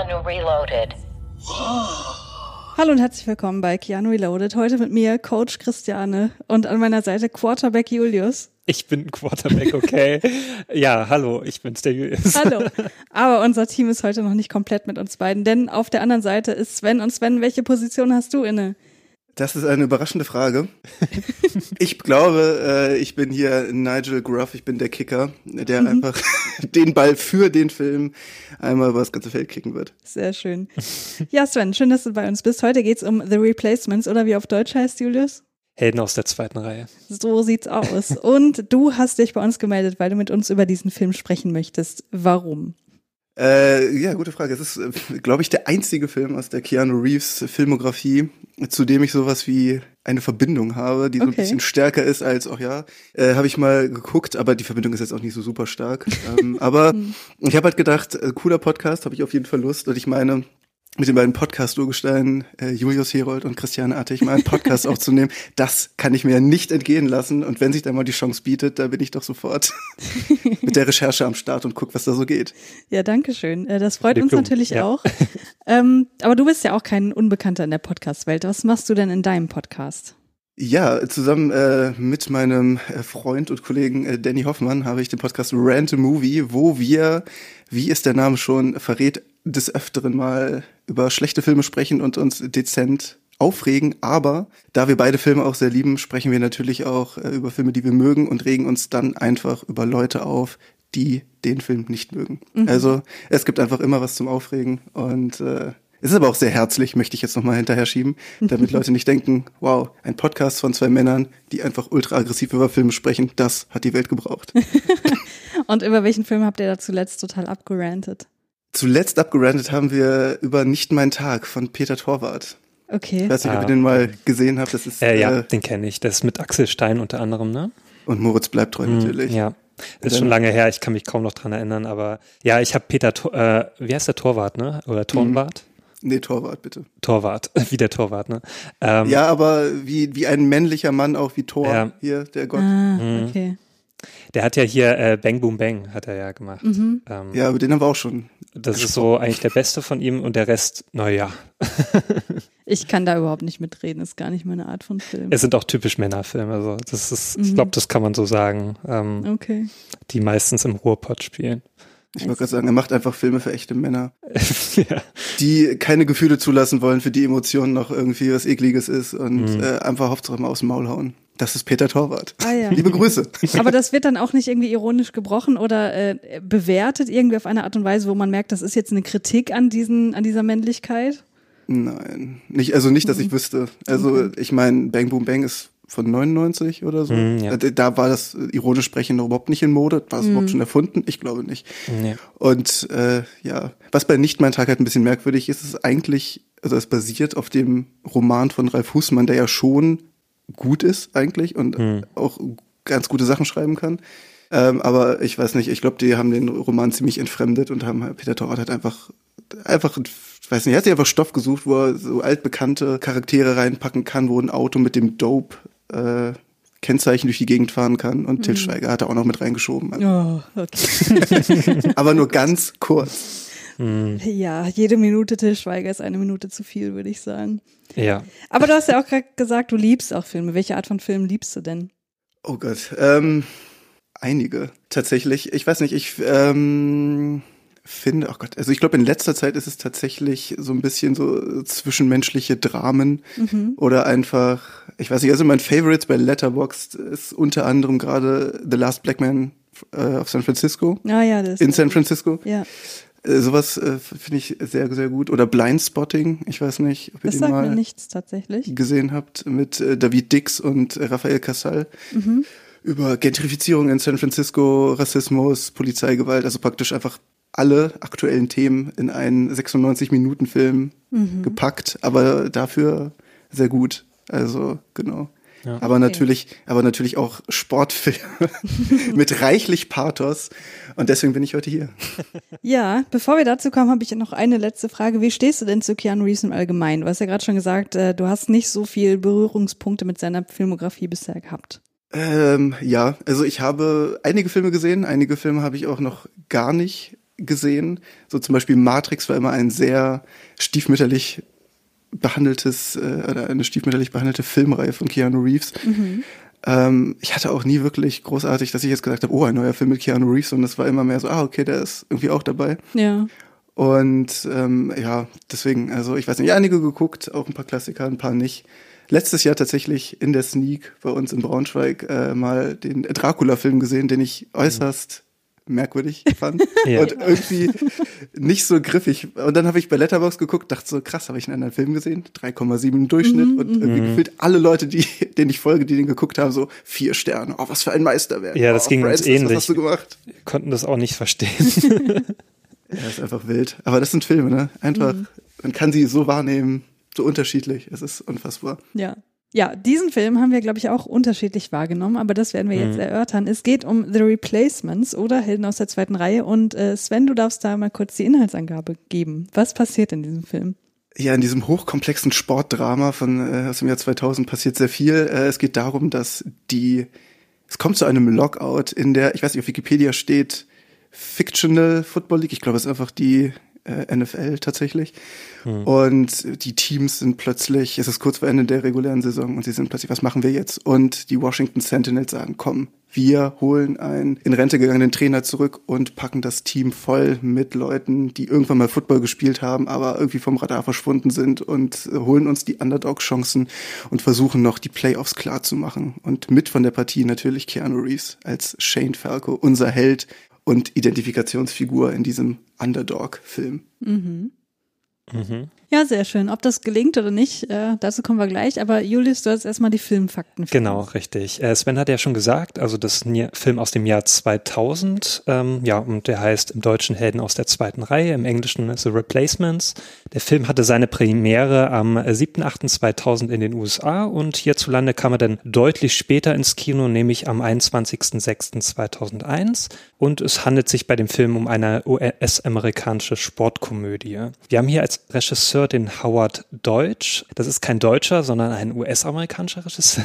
Keanu Reloaded. Hallo und herzlich willkommen bei Keanu Reloaded. Heute mit mir Coach Christiane und an meiner Seite Quarterback Julius. Ich bin ein Quarterback, okay. ja, hallo, ich bin's, der Julius. Hallo. Aber unser Team ist heute noch nicht komplett mit uns beiden, denn auf der anderen Seite ist Sven. Und Sven, welche Position hast du inne? Das ist eine überraschende Frage. Ich glaube, äh, ich bin hier Nigel Gruff, ich bin der Kicker, der einfach den Ball für den Film einmal über das ganze Feld kicken wird. Sehr schön. Ja, Sven, schön, dass du bei uns bist. Heute geht's um The Replacements oder wie auf Deutsch heißt, Julius? Helden aus der zweiten Reihe. So sieht's aus. Und du hast dich bei uns gemeldet, weil du mit uns über diesen Film sprechen möchtest. Warum? Äh, ja, gute Frage. Es ist, äh, glaube ich, der einzige Film aus der Keanu Reeves Filmografie, zu dem ich sowas wie eine Verbindung habe, die so ein Okay. bisschen stärker ist als, auch ja, äh, habe ich mal geguckt, aber die Verbindung ist jetzt auch nicht so super stark. ähm, aber ich habe halt gedacht, äh, cooler Podcast, habe ich auf jeden Fall Lust. Und ich meine, mit den beiden Podcast-Urgesteinen, äh, Julius Herold und Christiane Artig, mal einen Podcast aufzunehmen, das kann ich mir ja nicht entgehen lassen. Und wenn sich da mal die Chance bietet, da bin ich doch sofort mit der Recherche am Start und guck, was da so geht. Ja, danke schön. Äh, Das freut uns natürlich ja. auch. Ähm, aber du bist ja auch kein Unbekannter in der Podcast-Welt. Was machst du denn in deinem Podcast? Ja, zusammen äh, mit meinem äh, Freund und Kollegen äh, Danny Hoffmann habe ich den Podcast Rant a Movie, wo wir, wie es der Name schon verrät, des Öfteren mal über schlechte Filme sprechen und uns dezent aufregen. Aber da wir beide Filme auch sehr lieben, sprechen wir natürlich auch äh, über Filme, die wir mögen und regen uns dann einfach über Leute auf, die den Film nicht mögen. Also es gibt einfach immer was zum Aufregen und äh, es ist aber auch sehr herzlich, möchte ich jetzt nochmal hinterher schieben, damit Leute nicht denken, wow, ein Podcast von zwei Männern, die einfach ultra aggressiv über Filme sprechen, das hat die Welt gebraucht. Und über welchen Film habt ihr da zuletzt total abgerantet? Zuletzt abgerantet haben wir über Nicht mein Tag von Peter Torwart. Okay. Ich weiß nicht, ob Ah. ihr den mal gesehen habt. Das ist Äh, ja, äh, den kenne ich. Das ist mit Axel Stein unter anderem, ne? und Moritz bleibt treu natürlich. Mm, Ja. Ist schon lange her, ich kann mich kaum noch dran erinnern, aber ja, ich habe Peter, äh, wie heißt der Torwart, ne? Oder Torwart? Nee, Torwart, bitte. Torwart, wie der Torwart, ne? Ähm, Ja, aber wie, wie ein männlicher Mann auch wie Thor Ja. hier, der Gott. Ah, okay. Der hat ja hier äh, Bang Boom Bang, hat er ja gemacht. Ähm, Ja, aber den haben wir auch schon. das ist so eigentlich der beste von ihm und der Rest, naja. Ich kann da überhaupt nicht mitreden, ist gar nicht meine Art von Film. Es sind auch typisch Männerfilme, also das ist, ich glaube, das kann man so sagen, ähm, Okay. die meistens im Ruhrpott spielen. Ich wollte gerade sagen, er macht einfach Filme für echte Männer, ja. die keine Gefühle zulassen wollen, für die Emotionen noch irgendwie was Ekliges ist und Mhm. äh, einfach Hauptsache mal aus dem Maul hauen. Das ist Peter Torwart. Ah, ja. Liebe Grüße. Aber das wird dann auch nicht irgendwie ironisch gebrochen oder äh, bewertet irgendwie auf eine Art und Weise, wo man merkt, das ist jetzt eine Kritik an diesen, an dieser Männlichkeit. Nein, nicht, also nicht, dass Mhm. ich wüsste. Also ich meine, Bang Boom Bang ist von 99 oder so. Mhm, ja. Äh, Da war das äh, ironisch sprechen noch überhaupt nicht in Mode. War es Mhm. überhaupt schon erfunden? Ich glaube nicht. Nee. Und äh, ja, was bei Nicht mein Tag halt ein bisschen merkwürdig ist, ist eigentlich, also es basiert auf dem Roman von Ralf Husmann, der ja schon gut ist eigentlich und Hm. auch ganz gute Sachen schreiben kann. Ähm, aber ich weiß nicht, ich glaube, die haben den Roman ziemlich entfremdet und haben halt, Peter Torwart hat einfach, einfach, ich weiß nicht, er hat sich einfach Stoff gesucht, wo er so altbekannte Charaktere reinpacken kann, wo ein Auto mit dem Dope äh, Kennzeichen durch die Gegend fahren kann und Til Schweiger hat er auch noch mit reingeschoben. Oh, okay. Aber nur ganz kurz. Ja, jede Minute Til Schweiger ist eine Minute zu viel, würde ich sagen. Ja. Aber du hast ja auch gerade gesagt, du liebst auch Filme. Welche Art von Film liebst du denn? Oh Gott, ähm, einige tatsächlich. Ich weiß nicht, ich ähm, finde, oh Gott, also ich glaube in letzter Zeit ist es tatsächlich so ein bisschen so zwischenmenschliche Dramen oder einfach, ich weiß nicht, also mein Favorite bei Letterboxd ist unter anderem gerade The Last Black Man äh, of San Francisco. Ah ja, das In San Francisco. Ja, Äh, sowas äh, finde ich sehr, sehr gut. Oder Blindspotting, ich weiß nicht, ob ihr das den sagt mal mir nichts tatsächlich. gesehen habt mit äh, David Dix und äh, Raphael Casal über Gentrifizierung in San Francisco, Rassismus, Polizeigewalt, also praktisch einfach alle aktuellen Themen in einen 96-Minuten-Film Mhm. gepackt, aber dafür sehr gut. Also, genau. Ja. Aber natürlich, aber natürlich auch Sportfilme mit reichlich Pathos. Und deswegen bin ich heute hier. Ja, bevor wir dazu kommen, habe ich noch eine letzte Frage. Wie stehst du denn zu Keanu Reeves im Allgemeinen? Du hast ja gerade schon gesagt, äh, du hast nicht so viel Berührungspunkte mit seiner Filmografie bisher gehabt. Ähm, ja, also ich habe einige Filme gesehen, einige Filme habe ich auch noch gar nicht gesehen. So zum Beispiel Matrix war immer ein sehr stiefmütterlich behandeltes äh, oder eine stiefmütterlich behandelte Filmreihe von Keanu Reeves. Ähm, ich hatte auch nie wirklich großartig, dass ich jetzt gesagt habe, oh, ein neuer Film mit Keanu Reeves und das war immer mehr so, ah, okay, der ist irgendwie auch dabei. Ja. Und ähm, ja, deswegen, also ich weiß nicht, einige geguckt, auch ein paar Klassiker, ein paar nicht. Letztes Jahr tatsächlich in der Sneak bei uns in Braunschweig äh, mal den Dracula-Film gesehen, den ich äußerst merkwürdig fand Ja. und irgendwie nicht so griffig. Und dann habe ich bei Letterbox geguckt, dachte so, krass, habe ich einen anderen Film gesehen? 3,7 im Durchschnitt und irgendwie gefühlt alle Leute, die, denen ich folge, die den geguckt haben, so vier Sterne. Oh, was für ein Meisterwerk. Ja, das oh, ging uns Francis, ähnlich. Was hast du gemacht? Konnten das auch nicht verstehen. Ja, ist einfach wild. Aber das sind Filme, ne? Einfach, man kann sie so wahrnehmen, so unterschiedlich. Es ist unfassbar. Ja. Ja, diesen Film haben wir, glaube ich, auch unterschiedlich wahrgenommen, aber das werden wir jetzt erörtern. Es geht um The Replacements oder Helden aus der zweiten Reihe und äh, Sven, du darfst da mal kurz die Inhaltsangabe geben. Was passiert in diesem Film? Ja, in diesem hochkomplexen Sportdrama von äh, aus dem Jahr 2000 passiert sehr viel. Äh, es geht darum, dass die es kommt zu einem Lockout in der, ich weiß nicht, auf Wikipedia steht Fictional Football League. Ich glaube, es ist einfach die äh, NFL tatsächlich. Und die Teams sind plötzlich, es ist kurz vor Ende der regulären Saison und sie sind plötzlich, was machen wir jetzt? Und die Washington Sentinels sagen, komm, wir holen einen in Rente gegangenen Trainer zurück und packen das Team voll mit Leuten, die irgendwann mal Football gespielt haben, aber irgendwie vom Radar verschwunden sind und äh, holen uns die Underdog-Chancen und versuchen noch die Playoffs klar zu machen. Und mit von der Partie natürlich Keanu Reeves als Shane Falco, unser Held und Identifikationsfigur in diesem Underdog-Film. Ja, sehr schön. Ob das gelingt oder nicht, äh, dazu kommen wir gleich. Aber Julius, du hast erstmal die Filmfakten. Genau, uns. richtig. Äh, Sven hat ja schon gesagt, also das ist ein Film aus dem Jahr 2000. Ähm, ja, und der heißt im Deutschen Helden aus der zweiten Reihe, im Englischen The Replacements. Der Film hatte seine Premiere am 7.8.2000 in den USA und hierzulande kam er dann deutlich später ins Kino, nämlich am 21.06.2001. Und es handelt sich bei dem Film um eine US-amerikanische Sportkomödie. Wir haben hier als Regisseur den Howard Deutsch. Das ist kein Deutscher, sondern ein US-amerikanischer Regisseur.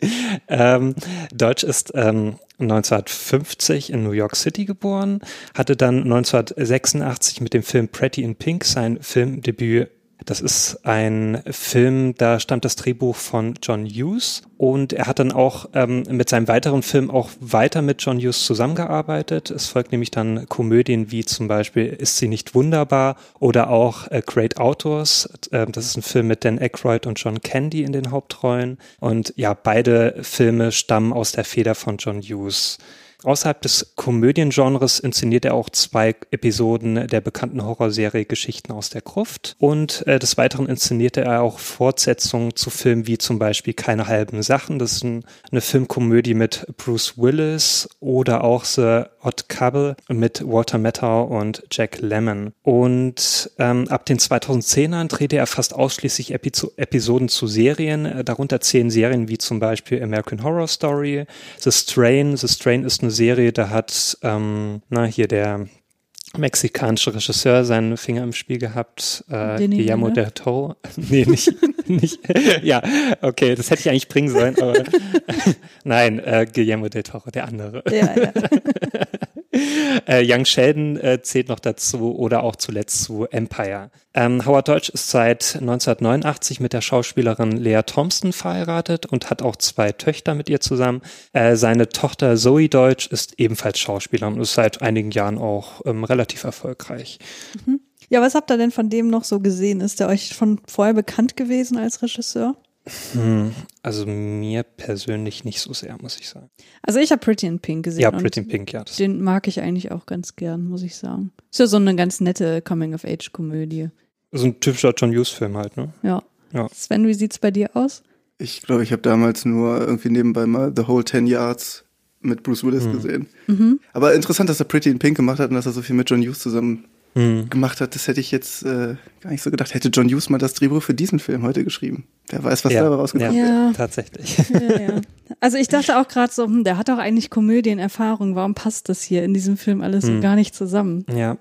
ähm, Deutsch ist ähm, 1950 in New York City geboren, hatte dann 1986 mit dem Film Pretty in Pink sein Filmdebüt das ist ein Film, da stammt das Drehbuch von John Hughes und er hat dann auch ähm, mit seinem weiteren Film auch weiter mit John Hughes zusammengearbeitet. Es folgt nämlich dann Komödien wie zum Beispiel Ist sie nicht wunderbar oder auch äh, Great Outdoors. Ähm, das ist ein Film mit Dan Aykroyd und John Candy in den Hauptrollen. Und ja, beide Filme stammen aus der Feder von John Hughes. Außerhalb des Komödiengenres inszeniert er auch zwei Episoden der bekannten Horrorserie Geschichten aus der Gruft. Und äh, des Weiteren inszenierte er auch Fortsetzungen zu Filmen wie zum Beispiel Keine halben Sachen. Das ist ein, eine Filmkomödie mit Bruce Willis oder auch The Odd Couple mit Walter Matthau und Jack Lemmon. Und ähm, ab den 2010ern drehte er fast ausschließlich Epizo Episoden zu Serien. Äh, darunter zehn Serien wie zum Beispiel American Horror Story, The Strain. The Strain ist eine Serie, da hat, ähm, na, hier der mexikanische Regisseur seinen Finger im Spiel gehabt, äh, Denis Guillermo del Toro. nee, nicht, nicht, ja, okay, das hätte ich eigentlich bringen sollen, aber nein, äh, Guillermo del Toro, der andere. Ja, ja. Äh, Young Sheldon äh, zählt noch dazu oder auch zuletzt zu Empire. Ähm, Howard Deutsch ist seit 1989 mit der Schauspielerin Lea Thompson verheiratet und hat auch zwei Töchter mit ihr zusammen. Äh, seine Tochter Zoe Deutsch ist ebenfalls Schauspielerin und ist seit einigen Jahren auch ähm, relativ erfolgreich. ja, was habt ihr denn von dem noch so gesehen? Ist der euch schon vorher bekannt gewesen als Regisseur? Hm, also mir persönlich nicht so sehr, muss ich sagen. Also ich habe Pretty in Pink gesehen. Ja, Pretty in Pink, ja. Das, Den mag ich eigentlich auch ganz gern, muss ich sagen. Ist ja so eine ganz nette Coming-of-Age-Komödie. so ein typischer John Hughes-Film halt, ne? Ja. Ja. Sven, wie sieht's bei dir aus? Ich glaube, ich habe damals nur irgendwie nebenbei mal The Whole 10 Yards mit Bruce Willis Mhm. gesehen. Mhm. Aber interessant, dass er Pretty in Pink gemacht hat und dass er so viel mit John Hughes zusammen Mhm. gemacht hat. Das hätte ich jetzt äh, gar nicht so gedacht. Hätte John Hughes mal das Drehbuch für diesen Film heute geschrieben. Wer weiß, was Ja, dabei rausgekommen wäre. Ja. Tatsächlich. Ja, ja. Also ich dachte auch gerade so, hm, der hat doch eigentlich Komödienerfahrung. Warum passt das hier in diesem Film alles so Hm. gar nicht zusammen? Ja.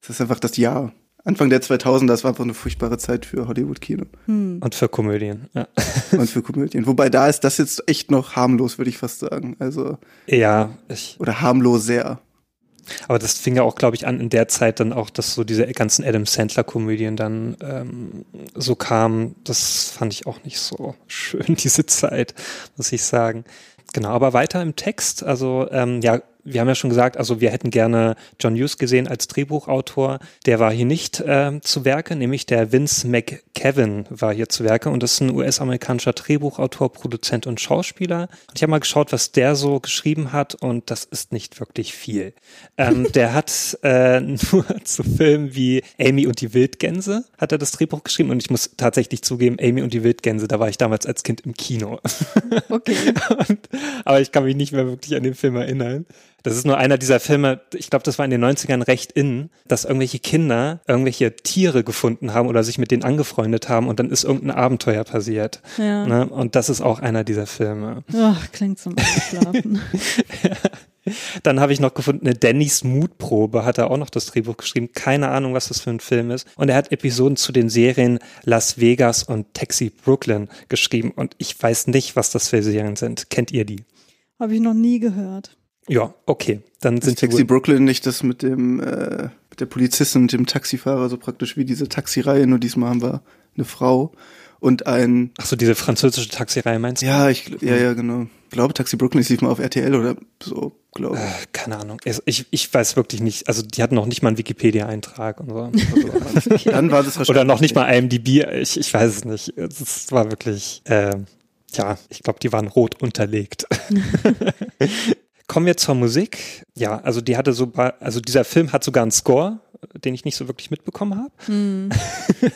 Das ist einfach das Jahr. Anfang der 2000er, das war einfach eine furchtbare Zeit für Hollywood-Kino Hm. Und für Komödien. Ja. und für Komödien. Wobei da ist das jetzt echt noch harmlos, würde ich fast sagen. Also, Ja, ich, oder harmlos sehr. aber das fing ja auch, glaube ich, an in der Zeit dann auch, dass so diese ganzen Adam Sandler-Komödien dann ähm, so kamen. Das fand ich auch nicht so schön, diese Zeit, muss ich sagen. Genau, aber weiter im Text, also ähm, ja, wir haben ja schon gesagt, also wir hätten gerne John Hughes gesehen als Drehbuchautor. Der war hier nicht ähm, zu Werke, nämlich der Vince McKevin war hier zu Werke und das ist ein US-amerikanischer Drehbuchautor, Produzent und Schauspieler. Und ich habe mal geschaut, was der so geschrieben hat und das ist nicht wirklich viel. Ähm, der hat äh, nur zu Filmen wie Amy und die Wildgänse hat er das Drehbuch geschrieben und ich muss tatsächlich zugeben, Amy und die Wildgänse, da war ich damals als Kind im Kino. Okay. Und, aber ich kann mich nicht mehr wirklich an den Film erinnern. Das ist nur einer dieser Filme, ich glaube, das war in den 90ern recht in, dass irgendwelche Kinder irgendwelche Tiere gefunden haben oder sich mit denen angefreundet haben und dann ist irgendein Abenteuer passiert. Ja. Ne? Und das ist auch einer dieser Filme. Ach, klingt zum Einschlafen. Dann habe ich noch gefunden, eine Dannys Mutprobe hat er auch noch das Drehbuch geschrieben. Keine Ahnung, was das für ein Film ist. Und er hat Episoden zu den Serien Las Vegas und Taxi Brooklyn geschrieben. Und ich weiß nicht, was das für Serien sind. Kennt ihr die? Habe ich noch nie gehört. Ja, okay. Dann sind Taxi gut. Brooklyn nicht das mit dem, äh, mit der Polizistin und dem Taxifahrer, so praktisch wie diese Taxireihe, nur diesmal haben wir eine Frau und ein, Ach so, diese französische Taxireihe meinst du? ja, ich, ja, ja, genau. Ich glaube, Taxi Brooklyn ist mal auf RTL oder so, glaube ich. Äh, keine Ahnung. Ich, ich weiß wirklich nicht. Also die hatten noch nicht mal einen Wikipedia-Eintrag und so. Also, Dann war das wahrscheinlich. oder noch nicht mal IMDb. Ich, ich weiß es nicht. Es war wirklich, äh, ja, ich glaube, die waren rot unterlegt. Kommen wir zur Musik. Ja, also die hatte so, also dieser Film hat sogar einen Score, den ich nicht so wirklich mitbekommen habe. Hm.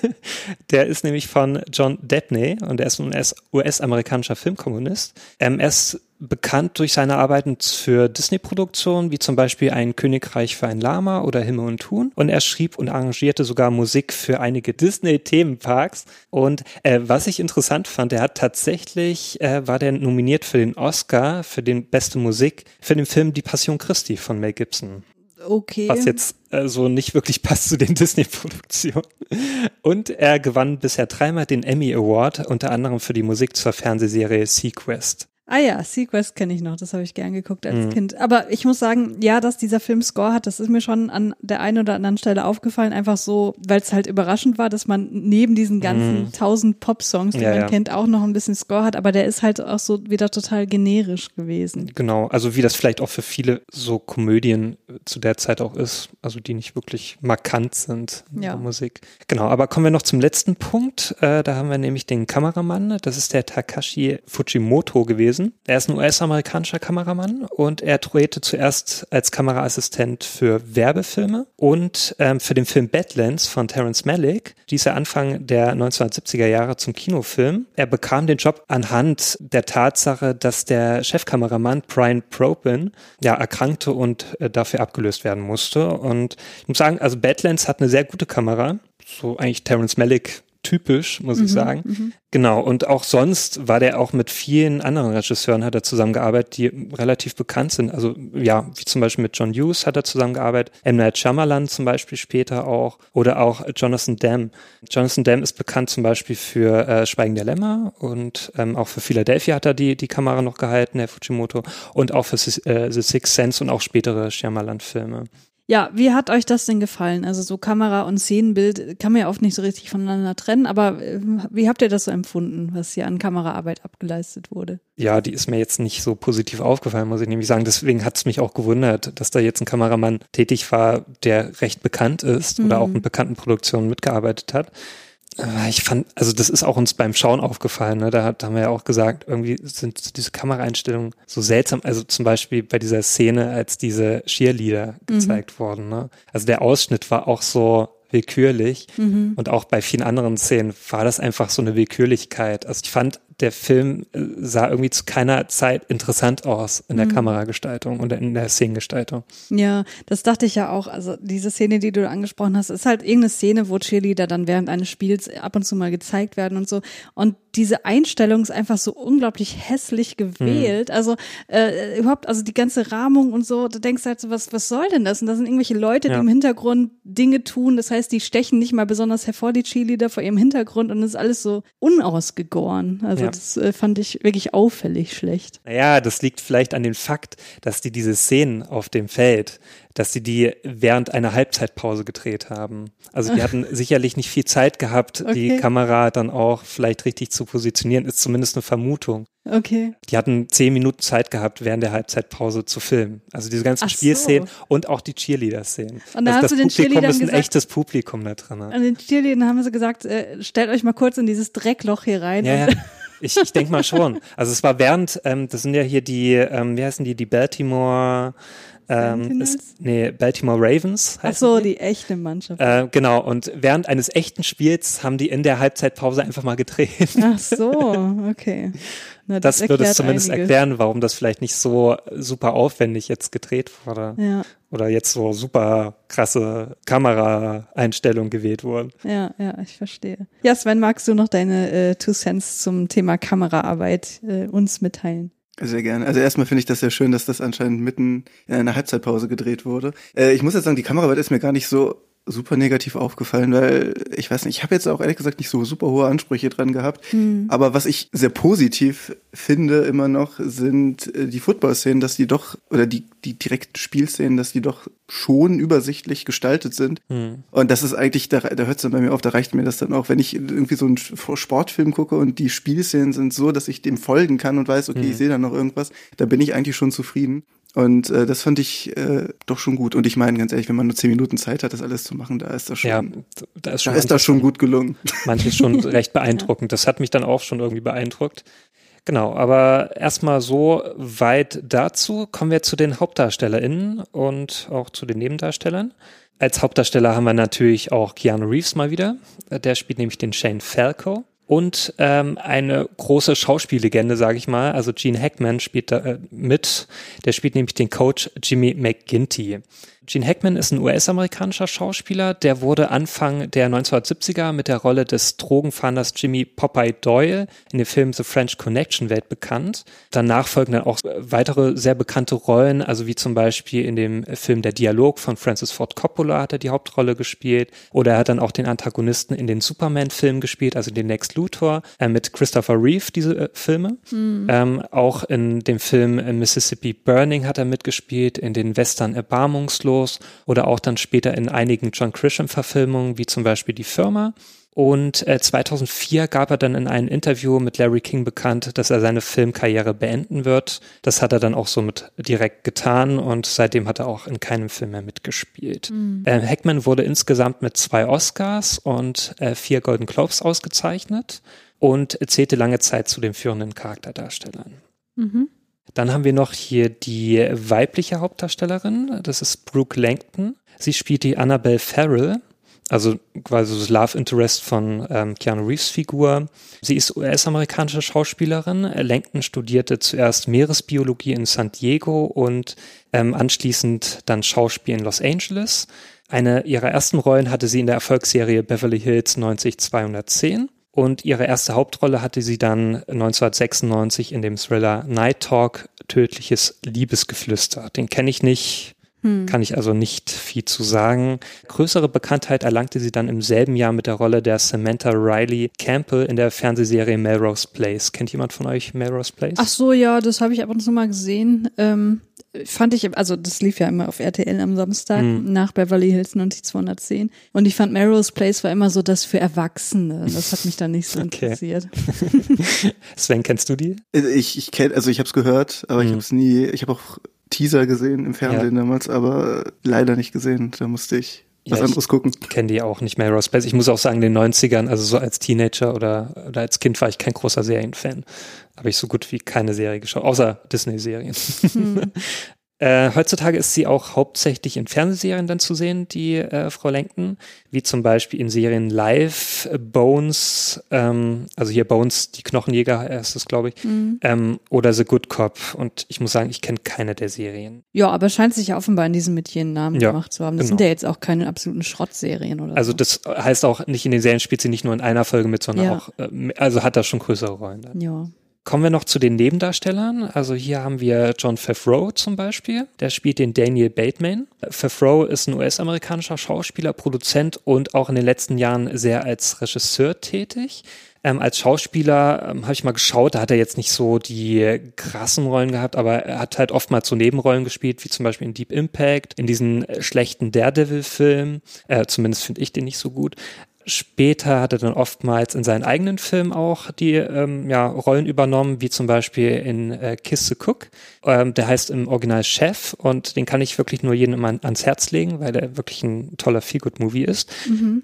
Der ist nämlich von John Debney und er ist ein US- US-amerikanischer Filmkommunist. Ist bekannt durch seine Arbeiten für Disney-Produktionen, wie zum Beispiel Ein Königreich für ein Lama oder Himmel und Thun. Und er schrieb und arrangierte sogar Musik für einige Disney-Themenparks. Und äh, was ich interessant fand, er hat tatsächlich, äh, war der nominiert für den Oscar für den beste Musik für den Film Die Passion Christi von Mel Gibson Okay. was jetzt äh, so nicht wirklich passt zu den Disney-Produktionen. Und er gewann bisher dreimal den Emmy Award, unter anderem für die Musik zur Fernsehserie Sequest. Ah ja, Sequest kenne ich noch, das habe ich gern geguckt als Mhm. Kind. Aber ich muss sagen, ja, dass dieser Film Score hat, das ist mir schon an der einen oder anderen Stelle aufgefallen, einfach so, weil es halt überraschend war, dass man neben diesen ganzen Mhm. tausend Pop-Songs, die Ja, man ja. kennt, auch noch ein bisschen Score hat, aber der ist halt auch so wieder total generisch gewesen. Genau, also wie das vielleicht auch für viele so Komödien äh, zu der Zeit auch ist, also die nicht wirklich markant sind in Ja. der Musik. Genau, aber kommen wir noch zum letzten Punkt. Äh, da haben wir nämlich den Kameramann, das ist der Takashi Fujimoto gewesen. Er ist ein US-amerikanischer Kameramann und er drehte zuerst als Kameraassistent für Werbefilme und ähm, für den Film Badlands von Terrence Malick. Dies er Anfang der 1970er Jahre zum Kinofilm. Er bekam den Job anhand der Tatsache, dass der Chefkameramann Brian Propin ja erkrankte und äh, dafür abgelöst werden musste. Und ich muss sagen, also Badlands hat eine sehr gute Kamera, so eigentlich Terrence Malick typisch, muss ich sagen. Genau, und auch sonst war der auch mit vielen anderen Regisseuren hat er zusammengearbeitet, die relativ bekannt sind. Also ja, wie zum Beispiel mit John Hughes hat er zusammengearbeitet, M. Night Shyamalan zum Beispiel später auch oder auch Jonathan Demme. Jonathan Demme ist bekannt zum Beispiel für äh, Schweigen der Lämmer und ähm, auch für Philadelphia hat er die, die Kamera noch gehalten, der Fujimoto, und auch für äh, The Sixth Sense und auch spätere Shyamalan-Filme. Ja, wie hat euch das denn gefallen? Also so Kamera und Szenenbild kann man ja oft nicht so richtig voneinander trennen, aber äh, wie habt ihr das so empfunden, was hier an Kameraarbeit abgeleistet wurde? Ja, die ist mir jetzt nicht so positiv aufgefallen, muss ich nämlich sagen. Deswegen hat es mich auch gewundert, dass da jetzt ein Kameramann tätig war, der recht bekannt ist oder Mhm. auch in bekannten Produktionen mitgearbeitet hat. Ich fand, also das ist auch uns beim Schauen aufgefallen. Ne? Da, hat, da haben wir ja auch gesagt, irgendwie sind diese Kameraeinstellungen so seltsam. Also zum Beispiel bei dieser Szene, als diese Cheerleader gezeigt wurden. Ne? Also der Ausschnitt war auch so willkürlich. Und auch bei vielen anderen Szenen war das einfach so eine Willkürlichkeit. Also ich fand, der Film äh, sah irgendwie zu keiner Zeit interessant aus in der Mhm. Kameragestaltung und in der Szenengestaltung. Ja, das dachte ich ja auch. Also diese Szene, die du angesprochen hast, ist halt irgendeine Szene, wo Cheerleader dann während eines Spiels ab und zu mal gezeigt werden und so. Und diese Einstellung ist einfach so unglaublich hässlich gewählt. Also äh, überhaupt, also die ganze Rahmung und so, du denkst halt so, was, was soll denn das? Und da sind irgendwelche Leute, die Ja. im Hintergrund Dinge tun. Das heißt, die stechen nicht mal besonders hervor, die Cheerleader vor ihrem Hintergrund und es ist alles so unausgegoren. Also Ja. das äh, fand ich wirklich auffällig schlecht. Naja, das liegt vielleicht an dem Fakt, dass die diese Szenen auf dem Feld, dass sie die während einer Halbzeitpause gedreht haben. Also die hatten sicherlich nicht viel Zeit gehabt, die Okay. Kamera dann auch vielleicht richtig zu positionieren, ist zumindest eine Vermutung. Okay. Die hatten zehn Minuten Zeit gehabt, während der Halbzeitpause zu filmen. Also diese ganzen Ach so. Spielszenen und auch die Cheerleader-Szenen. Und da also das den Publikum ist ein gesagt- echtes Publikum da drin. An den Cheerleadern haben sie gesagt, äh, stellt euch mal kurz in dieses Dreckloch hier rein. Ja, ja. Ich, ich denke mal schon. Also es war während, ähm, das sind ja hier die, ähm, wie heißen die, die Baltimore, ähm, ist, nee, Baltimore Ravens Ach so, die. die echte Mannschaft. Äh, genau, und während eines echten Spiels haben die in der Halbzeitpause einfach mal gedreht. Ach so, okay. Na, Das, würde es zumindest einiges. erklären, warum das vielleicht nicht so super aufwendig jetzt gedreht wurde. Ja, Oder jetzt so super krasse Kameraeinstellungen gewählt wurden. ja, ja, ich verstehe. Ja, Sven, magst du noch deine äh, Two Cents zum Thema Kameraarbeit äh, uns mitteilen? Sehr gerne. Also erstmal finde ich das sehr schön, dass das anscheinend mitten in einer Halbzeitpause gedreht wurde. Äh, ich muss jetzt sagen, die Kameraarbeit ist mir gar nicht so super negativ aufgefallen, weil ich weiß nicht, ich habe jetzt auch ehrlich gesagt nicht so super hohe Ansprüche dran gehabt. Aber was ich sehr positiv finde immer noch, sind äh, die Football-Szenen, dass die doch, oder die, die direkten Spielszenen, dass die doch schon übersichtlich gestaltet sind. Und das ist eigentlich, da, da hört es dann bei mir auf, da reicht mir das dann auch, wenn ich irgendwie so einen Sportfilm gucke und die Spielszenen sind so, dass ich dem folgen kann und weiß, okay, ich sehe da noch irgendwas, da bin ich eigentlich schon zufrieden. Und äh, das fand ich äh, doch schon gut. Und ich meine, ganz ehrlich, wenn man nur zehn Minuten Zeit hat, das alles zu machen, da ist das schon, Ja, da ist schon da ist das schon gut gelungen. manches schon recht beeindruckend. Das hat mich dann auch schon irgendwie beeindruckt. Genau, aber erstmal so weit dazu. Kommen wir zu den HauptdarstellerInnen und auch zu den Nebendarstellern. Als Hauptdarsteller haben wir natürlich auch Keanu Reeves mal wieder. Der spielt nämlich den Shane Falco. Und ähm, eine große Schauspiellegende, sage ich mal. Also Gene Hackman spielt da äh, mit. Der spielt nämlich den Coach Jimmy McGinty. Gene Hackman ist ein US-amerikanischer Schauspieler, der wurde Anfang der 1970er mit der Rolle des Drogenfahnders Jimmy Popeye Doyle in dem Film The French Connection weltbekannt. Danach folgen dann auch weitere sehr bekannte Rollen, also wie zum Beispiel in dem Film Der Dialog von Francis Ford Coppola hat er die Hauptrolle gespielt oder er hat dann auch den Antagonisten in den Superman-Filmen gespielt, also den Lex Luthor äh, mit Christopher Reeve, diese äh, Filme. Ähm, auch in dem Film Mississippi Burning hat er mitgespielt, in den Western Erbarmungslos oder auch dann später in einigen John Grisham-Verfilmungen, wie zum Beispiel Die Firma. Und äh, 2004 gab er dann in einem Interview mit Larry King bekannt, dass er seine Filmkarriere beenden wird. Das hat er dann auch somit direkt getan und seitdem hat er auch in keinem Film mehr mitgespielt. Äh, Hackman wurde insgesamt mit zwei Oscars und äh, vier Golden Globes ausgezeichnet und zählte lange Zeit zu den führenden Charakterdarstellern. Mhm. Dann haben wir noch hier die weibliche Hauptdarstellerin, das ist Brooke Langton. Sie spielt die Annabelle Farrell, also quasi das Love Interest von ähm, Keanu Reeves Figur. Sie ist US-amerikanische Schauspielerin. Langton studierte zuerst Meeresbiologie in San Diego und ähm, anschließend dann Schauspiel in Los Angeles. Eine ihrer ersten Rollen hatte sie in der Erfolgsserie Beverly Hills 90210. Und ihre erste Hauptrolle hatte sie dann 1996 in dem Thriller Night Talk, Tödliches Liebesgeflüster. Den kenne ich nicht, kann ich also nicht viel zu sagen. Größere Bekanntheit erlangte sie dann im selben Jahr mit der Rolle der Samantha Riley Campbell in der Fernsehserie Melrose Place. Kennt jemand von euch Melrose Place? Ach so, ja, das habe ich ab und zu mal gesehen. Ähm, fand ich, also das lief ja immer auf RTL am Samstag Hm. nach Beverly Hills 90210. Und ich fand Melrose Place war immer so das für Erwachsene. Das hat mich dann nicht so Okay. interessiert. Sven, kennst du die? Ich, ich kenne, also ich habe es gehört, aber ich habe es nie, ich habe auch Teaser gesehen im Fernsehen damals, aber leider nicht gesehen. Da musste ich was Ja, ich- anderes gucken. kenne die auch nicht Melrose Place. Ich muss auch sagen, in den 90ern, also so als Teenager oder, oder als Kind war ich kein großer Serienfan. Habe ich so gut wie keine Serie geschaut, außer Disney-Serien. Äh, heutzutage ist sie auch hauptsächlich in Fernsehserien dann zu sehen, die äh, Frau Lenken, wie zum Beispiel in Serien Live, äh, Bones, ähm, also hier Bones, die Knochenjäger ist es, glaube ich, Mhm. ähm, oder The Good Cop. Und ich muss sagen, ich kenne keine der Serien. Ja, aber scheint sich ja offenbar in diesem Metier einen Namen Ja, gemacht zu haben. Das genau. sind ja jetzt auch keine absoluten Schrottserien oder Also so. das heißt auch nicht in den Serien spielt sie nicht nur in einer Folge mit, sondern Ja. auch, äh, also hat da schon größere Rollen. Dann. Ja. Kommen wir noch zu den Nebendarstellern. Also hier haben wir John Favreau zum Beispiel. Der spielt den Daniel Bateman. Favreau ist ein US-amerikanischer Schauspieler, Produzent und auch in den letzten Jahren sehr als Regisseur tätig. Ähm, als Schauspieler ähm, habe ich mal geschaut, da hat er jetzt nicht so die krassen Rollen gehabt, aber er hat halt oftmals so Nebenrollen gespielt, wie zum Beispiel in Deep Impact, in diesen schlechten Daredevil-Film. Äh, zumindest finde ich den nicht so gut. Später hat er dann oftmals in seinen eigenen Filmen auch die ähm, ja, Rollen übernommen, wie zum Beispiel in äh, Kiss the Cook. Ähm, der heißt im Original Chef und den kann ich wirklich nur jedem immer ans Herz legen, weil der wirklich ein toller Feel-Good-Movie ist.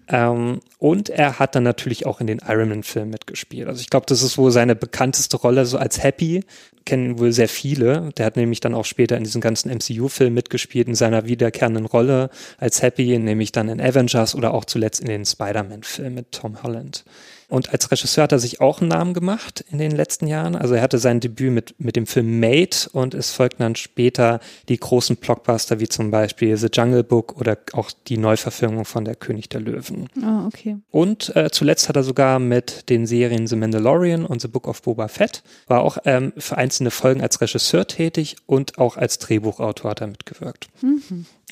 Ähm, und er hat dann natürlich auch in den Iron Man-Filmen mitgespielt. Also ich glaube, das ist wohl seine bekannteste Rolle, so als Happy. Kennen wohl sehr viele. Der hat nämlich dann auch später in diesen ganzen MCU-Filmen mitgespielt, in seiner wiederkehrenden Rolle als Happy, nämlich dann in Avengers oder auch zuletzt in den Spider-Man-Filmen mit Tom Holland. Und als Regisseur hat er sich auch einen Namen gemacht in den letzten Jahren. Also er hatte sein Debüt mit, mit dem Film Made und es folgten dann später die großen Blockbuster wie zum Beispiel The Jungle Book oder auch die Neuverfilmung von Der König der Löwen. Ah, okay. Und äh, zuletzt hat er sogar mit den Serien The Mandalorian und The Book of Boba Fett, war auch ähm, für einzelne Folgen als Regisseur tätig und auch als Drehbuchautor hat er mitgewirkt.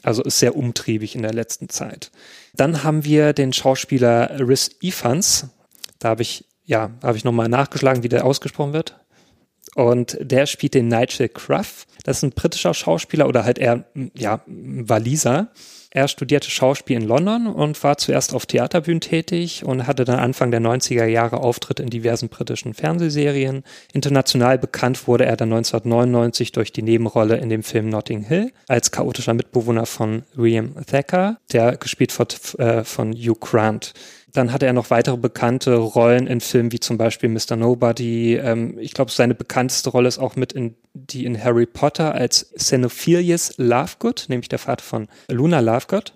Also ist sehr umtriebig in der letzten Zeit. Dann haben wir den Schauspieler Rhys Ifans. Da habe ich, ja, habe ich nochmal nachgeschlagen, wie der ausgesprochen wird. Und der spielt den Nigel Cruff. Das ist ein britischer Schauspieler oder halt eher, ja, Waliser. Er studierte Schauspiel in London und war zuerst auf Theaterbühnen tätig und hatte dann Anfang der 90er Jahre Auftritte in diversen britischen Fernsehserien. International bekannt wurde er dann 1999 durch die Nebenrolle in dem Film Notting Hill als chaotischer Mitbewohner von William Thacker, der gespielt wird äh, von Hugh Grant. Dann hatte er noch weitere bekannte Rollen in Filmen wie zum Beispiel Mr. Nobody. Ähm, ich glaube, seine bekannteste Rolle ist auch mit in die in Harry Potter als Xenophilius Lovegood, nämlich der Vater von Luna Lovegood.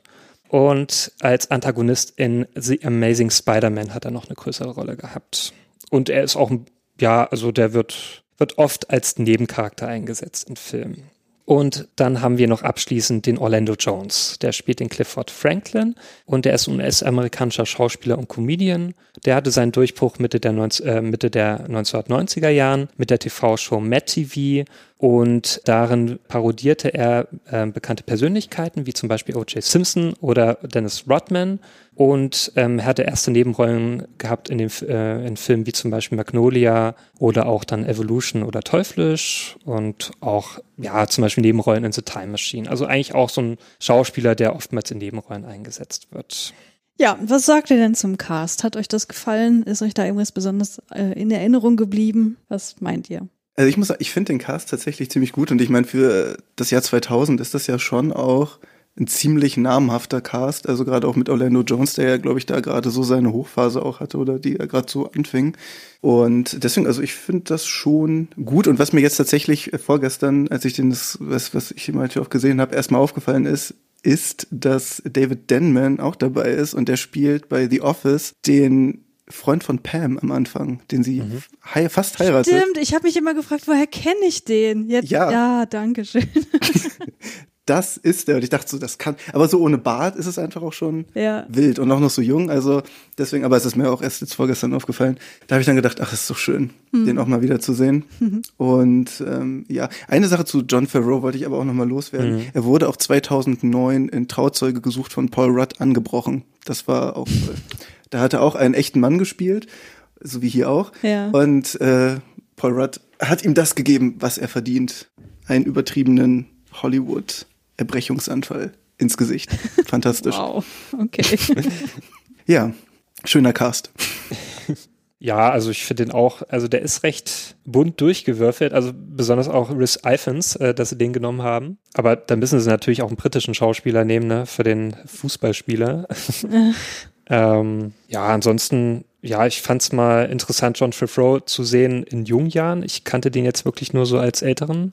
Und als Antagonist in The Amazing Spider-Man hat er noch eine größere Rolle gehabt. Und er ist auch, ja, also der wird, wird oft als Nebencharakter eingesetzt in Filmen. Und dann haben wir noch abschließend den Orlando Jones. Der spielt den Clifford Franklin und der ist US-amerikanischer Schauspieler und Comedian. Der hatte seinen Durchbruch Mitte der, 19, äh, Mitte der 1990er Jahren mit der TV-Show Mad TV und darin parodierte er äh, bekannte Persönlichkeiten wie zum Beispiel O.J. Simpson oder Dennis Rodman und ähm, er hatte erste Nebenrollen gehabt in, den, äh, in Filmen wie zum Beispiel Magnolia oder auch dann Evolution oder Teuflisch und auch ja zum Beispiel Nebenrollen in The Time Machine. Also eigentlich auch so ein Schauspieler, der oftmals in Nebenrollen eingesetzt wird. Ja, was sagt ihr denn zum Cast? Hat euch das gefallen? Ist euch da irgendwas besonders äh, in Erinnerung geblieben? Was meint ihr? Also ich muss sagen, ich finde den Cast tatsächlich ziemlich gut und ich meine, für das Jahr 2000 ist das ja schon auch ein ziemlich namhafter Cast, also gerade auch mit Orlando Jones, der ja, glaube ich, da gerade so seine Hochphase auch hatte oder die er gerade so anfing. Und deswegen, also ich finde das schon gut. Und was mir jetzt tatsächlich vorgestern, als ich den das, was, was ich mal auch gesehen habe, erstmal aufgefallen ist, ist, dass David Denman auch dabei ist und der spielt bei The Office den Freund von Pam am Anfang, den sie hei fast heiratet. Stimmt, ich habe mich immer gefragt, woher kenne ich den? Jetzt, Ja. ja, danke schön. Das ist der. Und ich dachte so, das kann. Aber so ohne Bart ist es einfach auch schon Ja. wild und auch noch so jung. Also deswegen, aber es ist mir auch erst jetzt vorgestern aufgefallen. Da habe ich dann gedacht, ach, ist so schön, den auch mal wieder zu sehen. Und ähm, ja, eine Sache zu John Favreau wollte ich aber auch noch mal loswerden. Er wurde auch 2009 in Trauzeuge gesucht von Paul Rudd angebrochen. Das war auch. Äh, da hat er auch einen echten Mann gespielt, so wie hier auch. Ja. Und äh, Paul Rudd hat ihm das gegeben, was er verdient. Einen übertriebenen Hollywood. Erbrechungsanfall ins Gesicht. Fantastisch. Wow, okay. Ja, schöner Cast. Ja, also ich finde den auch, also der ist recht bunt durchgewürfelt, also besonders auch Rhys Ifans, äh, dass sie den genommen haben. Aber da müssen sie natürlich auch einen britischen Schauspieler nehmen, ne, für den Fußballspieler. Ähm, ja, ansonsten, ja, ich fand's mal interessant, John Favreau zu sehen in jungen Jahren. Ich kannte den jetzt wirklich nur so als älteren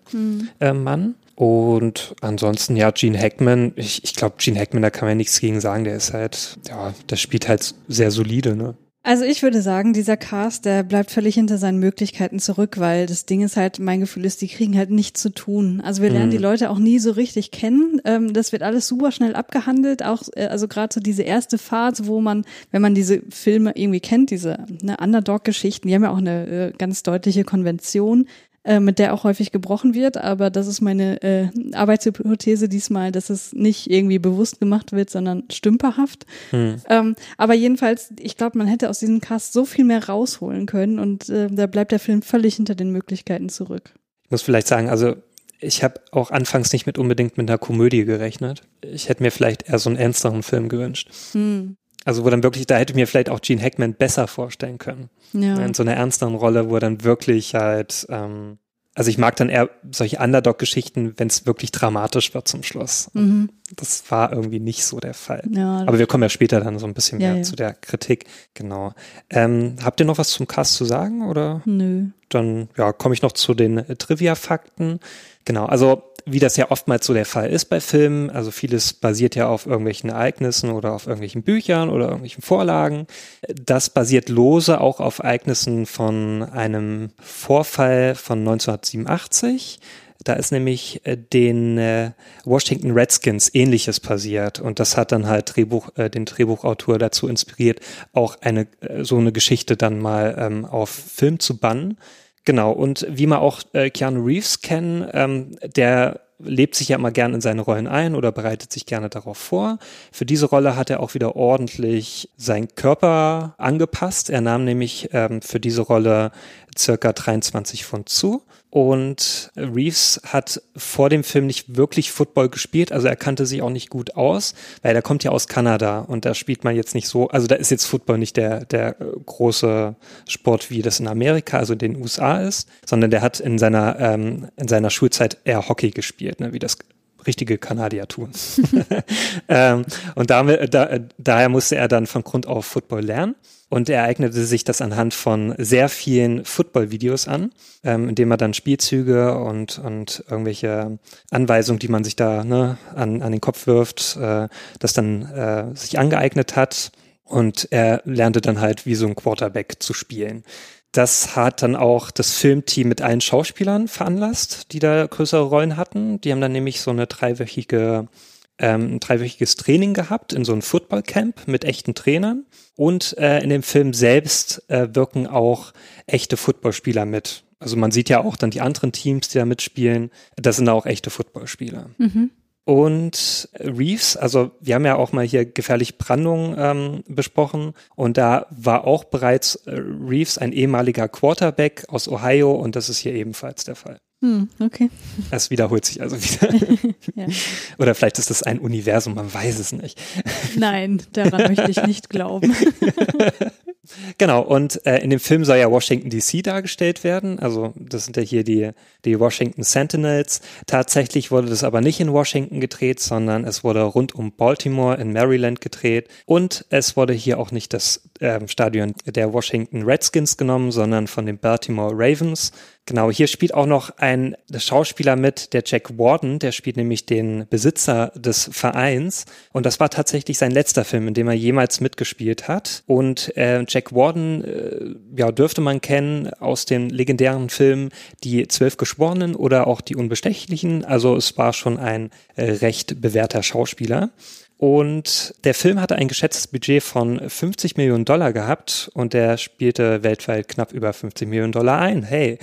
äh, Mann. Und ansonsten, ja, Gene Hackman, ich, ich glaube, Gene Hackman, da kann man ja nichts gegen sagen, der ist halt, ja, der spielt halt sehr solide, ne? Also ich würde sagen, dieser Cast, der bleibt völlig hinter seinen Möglichkeiten zurück, weil das Ding ist halt, mein Gefühl ist, die kriegen halt nichts zu tun. Also wir lernen Mhm. die Leute auch nie so richtig kennen. Ähm, das wird alles super schnell abgehandelt. Auch äh, also gerade so diese erste Phase, wo man, wenn man diese Filme irgendwie kennt, diese ne, Underdog-Geschichten, die haben ja auch eine äh, ganz deutliche Konvention, äh, mit der auch häufig gebrochen wird. Aber das ist meine äh, Arbeitshypothese diesmal, dass es nicht irgendwie bewusst gemacht wird, sondern stümperhaft. Hm. Ähm, aber jedenfalls, ich glaube, man hätte aus diesem Cast so viel mehr rausholen können und äh, da bleibt der Film völlig hinter den Möglichkeiten zurück. Ich muss vielleicht sagen, also ich habe auch anfangs nicht mit unbedingt mit einer Komödie gerechnet. Ich hätte mir vielleicht eher so einen ernsteren Film gewünscht. Hm. Also wo dann wirklich, da hätte ich mir vielleicht auch Gene Hackman besser vorstellen können. Ja. In so einer ernsteren Rolle, wo er dann wirklich halt, ähm, also ich mag dann eher solche Underdog-Geschichten, wenn es wirklich dramatisch wird zum Schluss. Mhm. Das war irgendwie nicht so der Fall. Ja, Aber wir kommen ja später dann so ein bisschen mehr ja. zu der Kritik. Genau. Ähm, habt ihr noch was zum Cast zu sagen oder? Nö. Dann ja, komme ich noch zu den äh, Trivia-Fakten. Genau, also wie das ja oftmals so der Fall ist bei Filmen, also vieles basiert ja auf irgendwelchen Ereignissen oder auf irgendwelchen Büchern oder irgendwelchen Vorlagen. Das basiert lose auch auf Ereignissen von einem Vorfall von 1987. Da ist nämlich äh, den äh, Washington Redskins ähnliches passiert und das hat dann halt Drehbuch, äh, den Drehbuchautor dazu inspiriert, auch eine so eine Geschichte dann mal ähm, auf Film zu bannen. Genau, und wie man auch äh, Keanu Reeves kennen, ähm, der lebt sich ja immer gern in seine Rollen ein oder bereitet sich gerne darauf vor. Für diese Rolle hat er auch wieder ordentlich seinen Körper angepasst. Er nahm nämlich ähm, für diese Rolle circa 23 Pfund zu. Und Reeves hat vor dem Film nicht wirklich Football gespielt, also er kannte sich auch nicht gut aus, weil er kommt ja aus Kanada und da spielt man jetzt nicht so, also da ist jetzt Football nicht der, der äh, große Sport, wie das in Amerika, also in den USA ist, sondern der hat in seiner, ähm, in seiner Schulzeit eher Hockey gespielt, ne, wie das richtige Kanadier tun. ähm, und damit, da, daher musste er dann von Grund auf Football lernen. Und er eignete sich das anhand von sehr vielen Football-Videos an, ähm, indem er dann Spielzüge und, und irgendwelche Anweisungen, die man sich da ne, an, an den Kopf wirft, äh, das dann äh, sich angeeignet hat. Und er lernte dann halt wie so ein Quarterback zu spielen. Das hat dann auch das Filmteam mit allen Schauspielern veranlasst, die da größere Rollen hatten. Die haben dann nämlich so eine dreiwöchige, ähm, ein dreiwöchiges Training gehabt in so einem Footballcamp mit echten Trainern. Und äh, in dem Film selbst äh, wirken auch echte Footballspieler mit. Also man sieht ja auch dann die anderen Teams, die da mitspielen. Das sind auch echte Footballspieler. Mhm. Und Reeves, also wir haben ja auch mal hier gefährlich Brandung ähm, besprochen und da war auch bereits äh, Reeves ein ehemaliger Quarterback aus Ohio und das ist hier ebenfalls der Fall. Hm, okay. Es wiederholt sich also wieder. Ja. Oder vielleicht ist das ein Universum, man weiß es nicht. Nein, daran möchte ich nicht glauben. Genau, und äh, in dem Film soll ja Washington DC dargestellt werden. Also das sind ja hier die, die Washington Sentinels. Tatsächlich wurde das aber nicht in Washington gedreht, sondern es wurde rund um Baltimore in Maryland gedreht. Und es wurde hier auch nicht das ähm, Stadion der Washington Redskins genommen, sondern von den Baltimore Ravens. Genau, hier spielt auch noch ein Schauspieler mit, der Jack Warden, der spielt nämlich den Besitzer des Vereins. Und das war tatsächlich sein letzter Film, in dem er jemals mitgespielt hat. Und äh, Jack Warden, äh, ja, dürfte man kennen aus den legendären Filmen Die Zwölf Geschworenen oder auch Die Unbestechlichen. Also es war schon ein äh, recht bewährter Schauspieler. Und der Film hatte ein geschätztes Budget von 50 Millionen Dollar gehabt und der spielte weltweit knapp über 50 Millionen Dollar ein. Hey,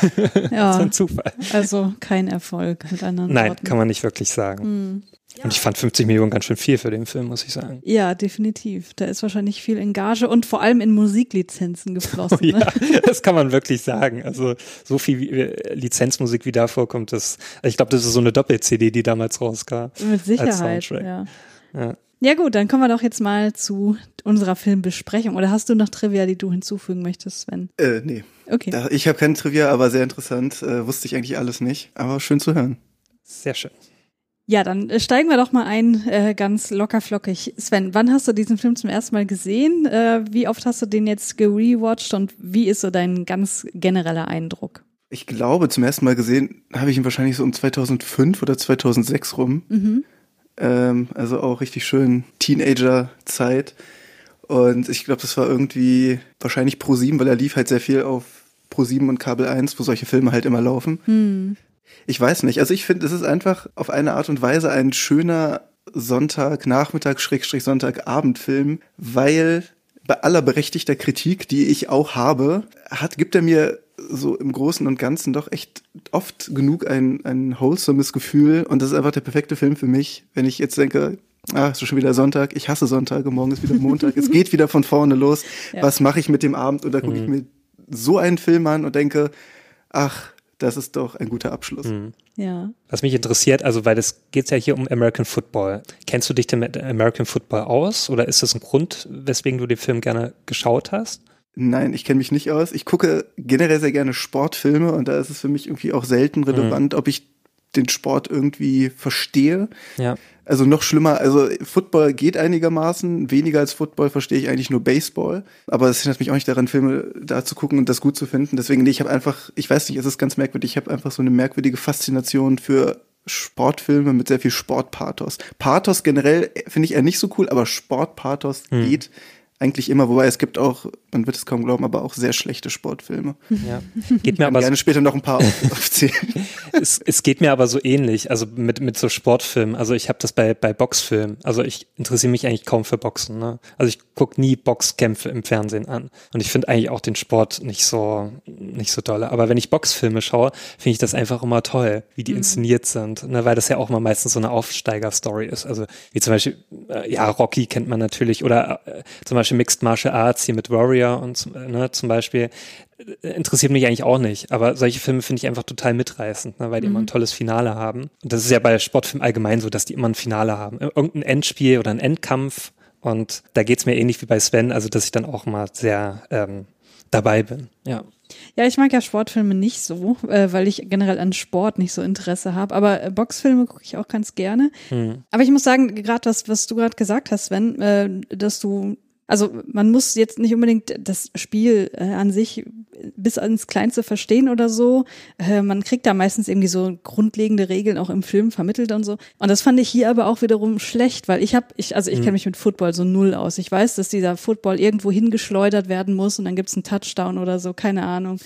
Ja. so ein Zufall. Also kein Erfolg mit anderen Nein, Worten. kann man nicht wirklich sagen. Hm. Und ich fand 50 Millionen ganz schön viel für den Film, muss ich sagen. Ja, definitiv. Da ist wahrscheinlich viel in Gage und vor allem in Musiklizenzen geflossen. Oh, ja, ne? das kann man wirklich sagen. Also so viel äh, Lizenzmusik, wie da vorkommt, das, ich glaube, das ist so eine Doppel-CD, die damals rauskam. Mit als Sicherheit, Soundtrack. ja. Ja. Ja gut, dann kommen wir doch jetzt mal zu unserer Filmbesprechung. Oder hast du noch Trivia, die du hinzufügen möchtest, Sven? Äh, nee. Okay. Da, ich habe keine Trivia, aber sehr interessant. Äh, wusste ich eigentlich alles nicht. Aber schön zu hören. Sehr schön. Ja, dann äh, steigen wir doch mal ein, äh, ganz locker flockig. Sven, wann hast du diesen Film zum ersten Mal gesehen? Äh, wie oft hast du den jetzt gerewatcht und wie ist so dein ganz genereller Eindruck? Ich glaube, zum ersten Mal gesehen habe ich ihn wahrscheinlich so um 2005 oder 2006 rum. Mhm. Ähm, also auch richtig schön Teenager-Zeit. Und ich glaube, das war irgendwie wahrscheinlich Pro 7, weil er lief halt sehr viel auf Pro 7 und Kabel 1, wo solche Filme halt immer laufen. Hm. Ich weiß nicht. Also ich finde, es ist einfach auf eine Art und Weise ein schöner Sonntagnachmittag, Schrägstrich Sonntagabendfilm, weil bei aller berechtigter Kritik, die ich auch habe, hat, gibt er mir so im Großen und Ganzen doch echt oft genug ein, ein wholesomes Gefühl und das ist einfach der perfekte Film für mich, wenn ich jetzt denke, ah, es ist schon wieder Sonntag, ich hasse Sonntage, morgen ist wieder Montag, es geht wieder von vorne los, Ja. was mache ich mit dem Abend und da gucke ich mir so einen Film an und denke, ach, das ist doch ein guter Abschluss. Ja. Was mich interessiert, also weil es geht ja hier um American Football. Kennst du dich denn mit American Football aus oder ist das ein Grund, weswegen du den Film gerne geschaut hast? Nein, ich kenne mich nicht aus. Ich gucke generell sehr gerne Sportfilme und da ist es für mich irgendwie auch selten relevant, ob ich den Sport irgendwie verstehe. Ja. Also noch schlimmer, also Football geht einigermaßen, weniger als Football verstehe ich eigentlich nur Baseball. Aber es hindert mich auch nicht daran, Filme da zu gucken und das gut zu finden. Deswegen, nee, ich habe einfach, ich weiß nicht, es ist ganz merkwürdig, ich habe einfach so eine merkwürdige Faszination für Sportfilme mit sehr viel Sportpathos. Pathos generell äh, finde ich eher nicht so cool, aber Sportpathos geht eigentlich immer, wobei es gibt auch, man wird es kaum glauben, aber auch sehr schlechte Sportfilme. Ja. Geht mir Ich kann aber gerne so, später noch ein paar auf- aufzählen. es, es geht mir aber so ähnlich, also mit, mit so Sportfilmen. Also ich habe das bei, bei Boxfilmen. Also ich interessiere mich eigentlich kaum für Boxen. Ne? Also ich gucke nie Boxkämpfe im Fernsehen an. Und ich finde eigentlich auch den Sport nicht so, nicht so dolle. Aber wenn ich Boxfilme schaue, finde ich das einfach immer toll, wie die inszeniert sind. Ne? Weil das ja auch mal meistens so eine Aufsteiger-Story ist. Also wie zum Beispiel, äh, ja, Rocky kennt man natürlich. Oder äh, zum Beispiel Mixed Martial Arts hier mit Warrior und ne, zum Beispiel äh, interessiert mich eigentlich auch nicht. Aber solche Filme finde ich einfach total mitreißend, ne, weil die immer ein tolles Finale haben. Und das ist ja bei Sportfilmen allgemein so, dass die immer ein Finale haben. Irgendein Endspiel oder ein Endkampf. Und da geht's mir ähnlich wie bei Sven, also dass ich dann auch mal sehr ähm, dabei bin. Ja. Ja, ich mag ja Sportfilme nicht so, äh, weil ich generell an Sport nicht so Interesse habe. Aber äh, Boxfilme gucke ich auch ganz gerne. Aber ich muss sagen, gerade was, was du gerade gesagt hast, Sven, äh, dass du also man muss jetzt nicht unbedingt das Spiel äh, an sich bis ans Kleinste verstehen oder so. Äh, man kriegt da meistens irgendwie so grundlegende Regeln auch im Film vermittelt und so. Und das fand ich hier aber auch wiederum schlecht, weil ich habe, ich, also ich kenne mich mit Football so null aus. Ich weiß, dass dieser Football irgendwo hingeschleudert werden muss und dann gibt's einen Touchdown oder so, keine Ahnung.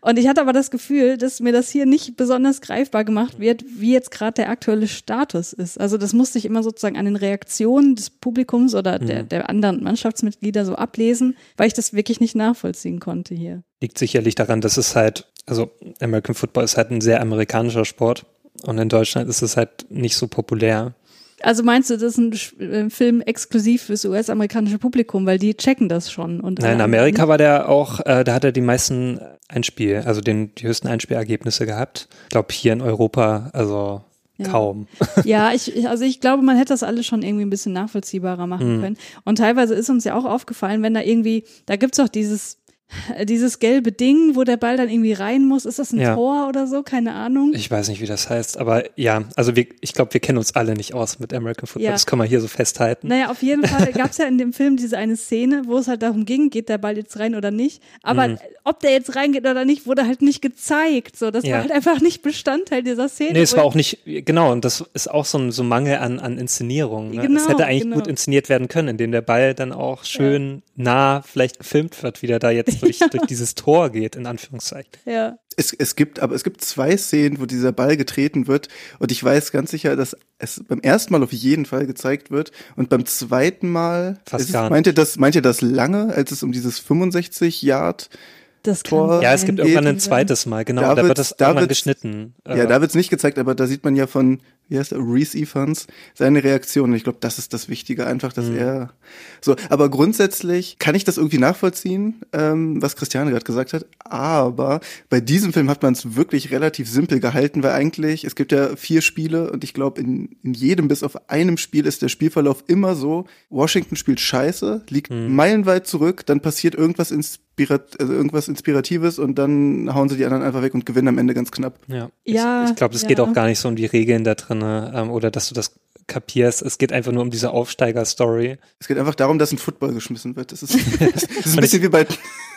Und ich hatte aber das Gefühl, dass mir das hier nicht besonders greifbar gemacht wird, wie jetzt gerade der aktuelle Status ist. Also das musste ich immer sozusagen an den Reaktionen des Publikums oder der, der anderen Mannschaftsmitglieder so ablesen, weil ich das wirklich nicht nachvollziehen konnte hier. Liegt sicherlich daran, dass es halt, also American Football ist halt ein sehr amerikanischer Sport. Und in Deutschland ist es halt nicht so populär. Also meinst du, das ist ein äh, Film exklusiv fürs US-amerikanische Publikum, weil die checken das schon? Und Nein, in Amerika war der auch, äh, da hat er die meisten Einspiel, also den, die höchsten Einspielergebnisse gehabt. Ich glaube hier in Europa, also Ja. kaum. Ja, ich, ich- also ich glaube, man hätte das alles schon irgendwie ein bisschen nachvollziehbarer machen können. Und teilweise ist uns ja auch aufgefallen, wenn da irgendwie, da gibt's doch dieses, dieses gelbe Ding, wo der Ball dann irgendwie rein muss. Ist das ein Ja. Tor oder so? Keine Ahnung. Ich weiß nicht, wie das heißt, aber ja, also wir, ich glaube, wir kennen uns alle nicht aus mit American Football. Ja. Das kann man hier so festhalten. Naja, auf jeden Fall gab's ja in dem Film diese eine Szene, wo es halt darum ging, geht der Ball jetzt rein oder nicht. Aber Mhm. ob der jetzt reingeht oder nicht, wurde halt nicht gezeigt. So, das Ja. war halt einfach nicht Bestandteil dieser Szene. Nee, es war auch nicht, genau, und das ist auch so ein so Mangel an, an Inszenierung. Ne? Genau, es hätte eigentlich genau. gut inszeniert werden können, indem der Ball dann auch schön nah vielleicht gefilmt wird, wie der da jetzt durch, durch dieses Tor geht, in Anführungszeichen. Ja. Es, es gibt, aber es gibt zwei Szenen, wo dieser Ball getreten wird und ich weiß ganz sicher, dass es beim ersten Mal auf jeden Fall gezeigt wird und beim zweiten Mal Fast ist es, gar nicht. meint ihr das meint ihr das lange, als es um dieses 65 Yard Das Tor- Ja, es gibt irgendwann ein zweites Mal, genau, Da da, wird das da irgendwann geschnitten. Ja, Äh, da wird's nicht gezeigt, aber da sieht man ja von, wie heißt er, Reese Evans, seine Reaktion. Und ich glaube, das ist das Wichtige, einfach, dass er so. Aber grundsätzlich kann ich das irgendwie nachvollziehen, ähm, was Christiane gerade gesagt hat. Aber bei diesem Film hat man es wirklich relativ simpel gehalten, weil eigentlich, es gibt ja vier Spiele und ich glaube, in, in jedem bis auf einem Spiel ist der Spielverlauf immer so, Washington spielt scheiße, liegt meilenweit zurück, dann passiert irgendwas inspirat also irgendwas Inspiratives und dann hauen sie die anderen einfach weg und gewinnen am Ende ganz knapp. ja. Ja, ich ich glaube, es ja. geht auch gar nicht so um die Regeln da drin ähm, oder dass du das kapierst. Es geht einfach nur um diese Aufsteiger-Story. Es geht einfach darum, dass ein Football geschmissen wird. Das ist, das ist ein bisschen wie bei,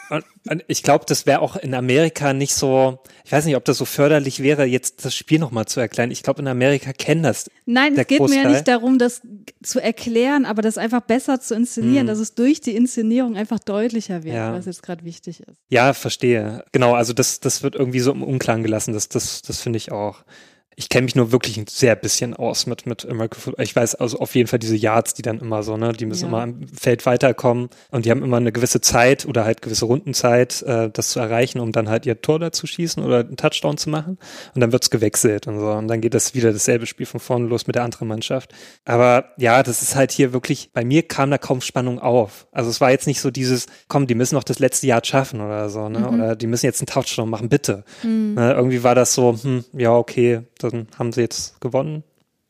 Und, und ich glaube, das wäre auch in Amerika nicht so, ich weiß nicht, ob das so förderlich wäre, jetzt das Spiel nochmal zu erklären. Ich glaube, in Amerika kennen das. Nein, es geht mir ja Großteil. nicht darum, das zu erklären, aber das einfach besser zu inszenieren, Mhm. dass es durch die Inszenierung einfach deutlicher wird, Ja. was jetzt gerade wichtig ist. Ja, verstehe. Genau, also das, das wird irgendwie so im Unklang gelassen. Das, das, das finde ich auch. Ich kenne mich nur wirklich ein sehr bisschen aus mit, mit American Football. Ich weiß also auf jeden Fall diese Yards, die dann immer so, ne, die müssen Ja. immer im Feld weiterkommen und die haben immer eine gewisse Zeit oder halt gewisse Rundenzeit, äh, das zu erreichen, um dann halt ihr Tor da zu schießen oder einen Touchdown zu machen. Und dann wird's gewechselt und so. Und dann geht das wieder dasselbe Spiel von vorne los mit der anderen Mannschaft. Aber ja, das ist halt hier wirklich, bei mir kam da kaum Spannung auf. Also es war jetzt nicht so dieses, komm, die müssen noch das letzte Jahr schaffen oder so, ne? Mhm. Oder die müssen jetzt einen Touchdown machen, bitte. Ne, irgendwie war das so, hm, ja, okay, dann haben sie jetzt gewonnen.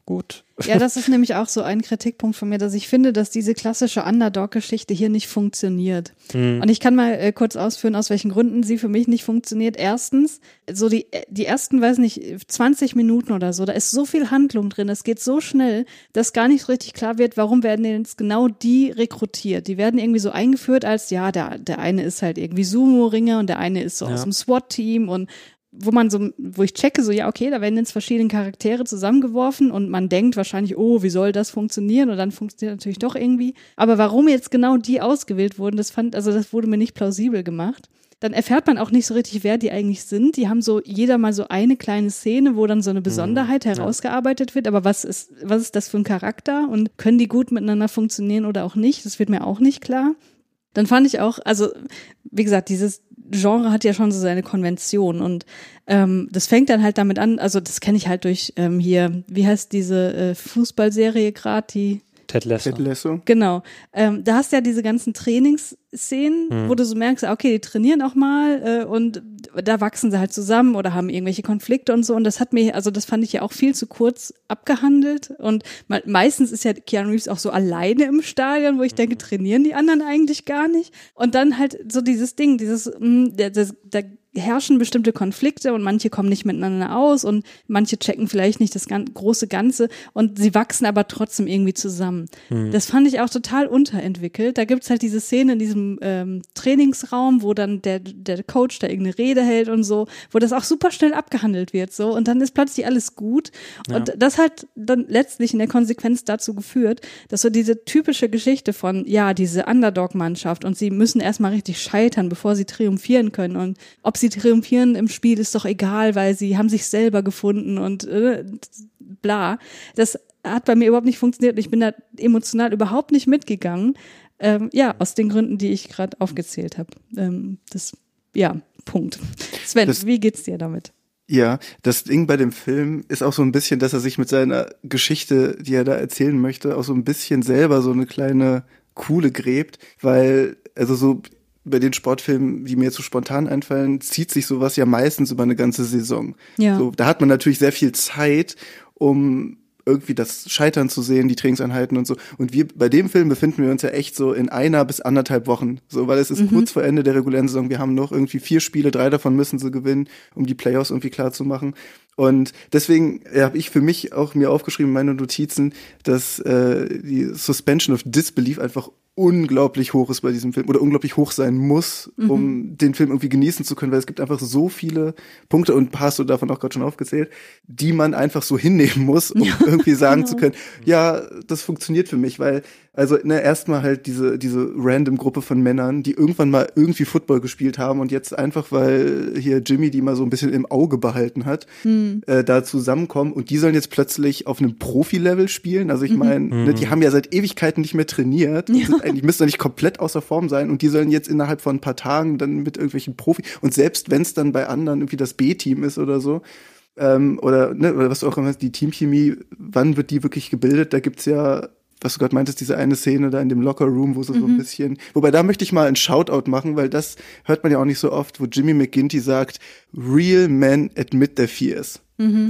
Gut. Ja, das ist nämlich auch so ein Kritikpunkt von mir, dass ich finde, dass diese klassische Underdog-Geschichte hier nicht funktioniert. Mhm. Und ich kann mal äh, kurz ausführen, aus welchen Gründen sie für mich nicht funktioniert. Erstens, so die, die ersten, weiß nicht, 20 Minuten oder so, da ist so viel Handlung drin, es geht so schnell, dass gar nicht richtig klar wird, warum werden denn jetzt genau die rekrutiert. Die werden irgendwie so eingeführt als, ja, der, der eine ist halt irgendwie Sumo-Ringer und der eine ist so Ja. aus dem SWAT-Team und wo man so, wo ich checke, so, ja, okay, da werden jetzt verschiedene Charaktere zusammengeworfen und man denkt wahrscheinlich, oh, wie soll das funktionieren? Und dann funktioniert natürlich doch irgendwie. Aber warum jetzt genau die ausgewählt wurden, das fand, also das wurde mir nicht plausibel gemacht. Dann erfährt man auch nicht so richtig, wer die eigentlich sind. Die haben so jeder mal so eine kleine Szene, wo dann so eine Besonderheit herausgearbeitet wird. Aber was ist, was ist das für ein Charakter? Und können die gut miteinander funktionieren oder auch nicht? Das wird mir auch nicht klar. Dann fand ich auch, also wie gesagt, dieses Genre hat ja schon so seine Konvention und ähm, das fängt dann halt damit an, also das kenne ich halt durch ähm, hier, wie heißt diese äh, Fußballserie gerade, die Ted Lasso. Ted Lasso. Genau. Ähm, da hast du ja diese ganzen Trainingsszenen, Mhm. wo du so merkst, okay, die trainieren auch mal äh, und da wachsen sie halt zusammen oder haben irgendwelche Konflikte und so. Und das hat mir, also das fand ich ja auch viel zu kurz abgehandelt. Und me meistens ist ja Keanu Reeves auch so alleine im Stadion, wo ich denke, trainieren die anderen eigentlich gar nicht. Und dann halt so dieses Ding, dieses, mh, der, das, da herrschen bestimmte Konflikte und manche kommen nicht miteinander aus und manche checken vielleicht nicht das gan große Ganze und sie wachsen aber trotzdem irgendwie zusammen. Mhm. Das fand ich auch total unterentwickelt. Da gibt's halt diese Szene in diesem ähm, Trainingsraum, wo dann der, der Coach da irgendeine Rede hält und so, wo das auch super schnell abgehandelt wird so und dann ist plötzlich alles gut. Und das hat dann letztlich in der Konsequenz dazu geführt, dass so diese typische Geschichte von, ja, diese Underdog-Mannschaft und sie müssen erstmal richtig scheitern, bevor sie triumphieren können. Und ob sie triumphieren im Spiel ist doch egal, weil sie haben sich selber gefunden und äh, bla. Das hat bei mir überhaupt nicht funktioniert und ich bin da emotional überhaupt nicht mitgegangen. Ähm, ja, aus den Gründen, die ich gerade aufgezählt habe. Ähm, das, ja, Punkt. Sven, Das- wie geht's dir damit? Ja, das Ding bei dem Film ist auch so ein bisschen, dass er sich mit seiner Geschichte, die er da erzählen möchte, auch so ein bisschen selber so eine kleine Kuhle gräbt, weil, also so bei den Sportfilmen, die mir jetzt so spontan einfallen, zieht sich sowas ja meistens über eine ganze Saison. Ja. So, da hat man natürlich sehr viel Zeit, um irgendwie das Scheitern zu sehen, die Trainingseinheiten und so. Und wir bei dem Film befinden wir uns ja echt so in einer bis anderthalb Wochen. So, weil es ist kurz vor Ende der regulären Saison. Wir haben noch irgendwie vier Spiele, drei davon müssen sie gewinnen, um die Playoffs irgendwie klar zu machen. Und deswegen habe ich für mich auch mir aufgeschrieben, meine Notizen, dass äh, die Suspension of Disbelief einfach unglaublich hoch ist bei diesem Film oder unglaublich hoch sein muss, um den Film irgendwie genießen zu können, weil es gibt einfach so viele Punkte und hast du davon auch gerade schon aufgezählt, die man einfach so hinnehmen muss, um irgendwie sagen zu können, ja, das funktioniert für mich, weil also ne, erstmal halt diese diese random Gruppe von Männern, die irgendwann mal irgendwie Football gespielt haben und jetzt einfach weil hier Jimmy die mal so ein bisschen im Auge behalten hat, äh, da zusammenkommen und die sollen jetzt plötzlich auf einem Profi-Level spielen. Also ich meine, ne, die haben ja seit Ewigkeiten nicht mehr trainiert, und sind eigentlich müssen nicht komplett außer Form sein und die sollen jetzt innerhalb von ein paar Tagen dann mit irgendwelchen Profi und selbst wenn es dann bei anderen irgendwie das B-Team ist oder so, ähm, oder, ne, oder was du auch immer hast, die Teamchemie, wann wird die wirklich gebildet? Da gibt's ja, was du gerade meintest, diese eine Szene da in dem Locker Room, wo sie so ein bisschen, wobei da möchte ich mal einen Shoutout machen, weil das hört man ja auch nicht so oft, wo Jimmy McGinty sagt, real men admit their fears.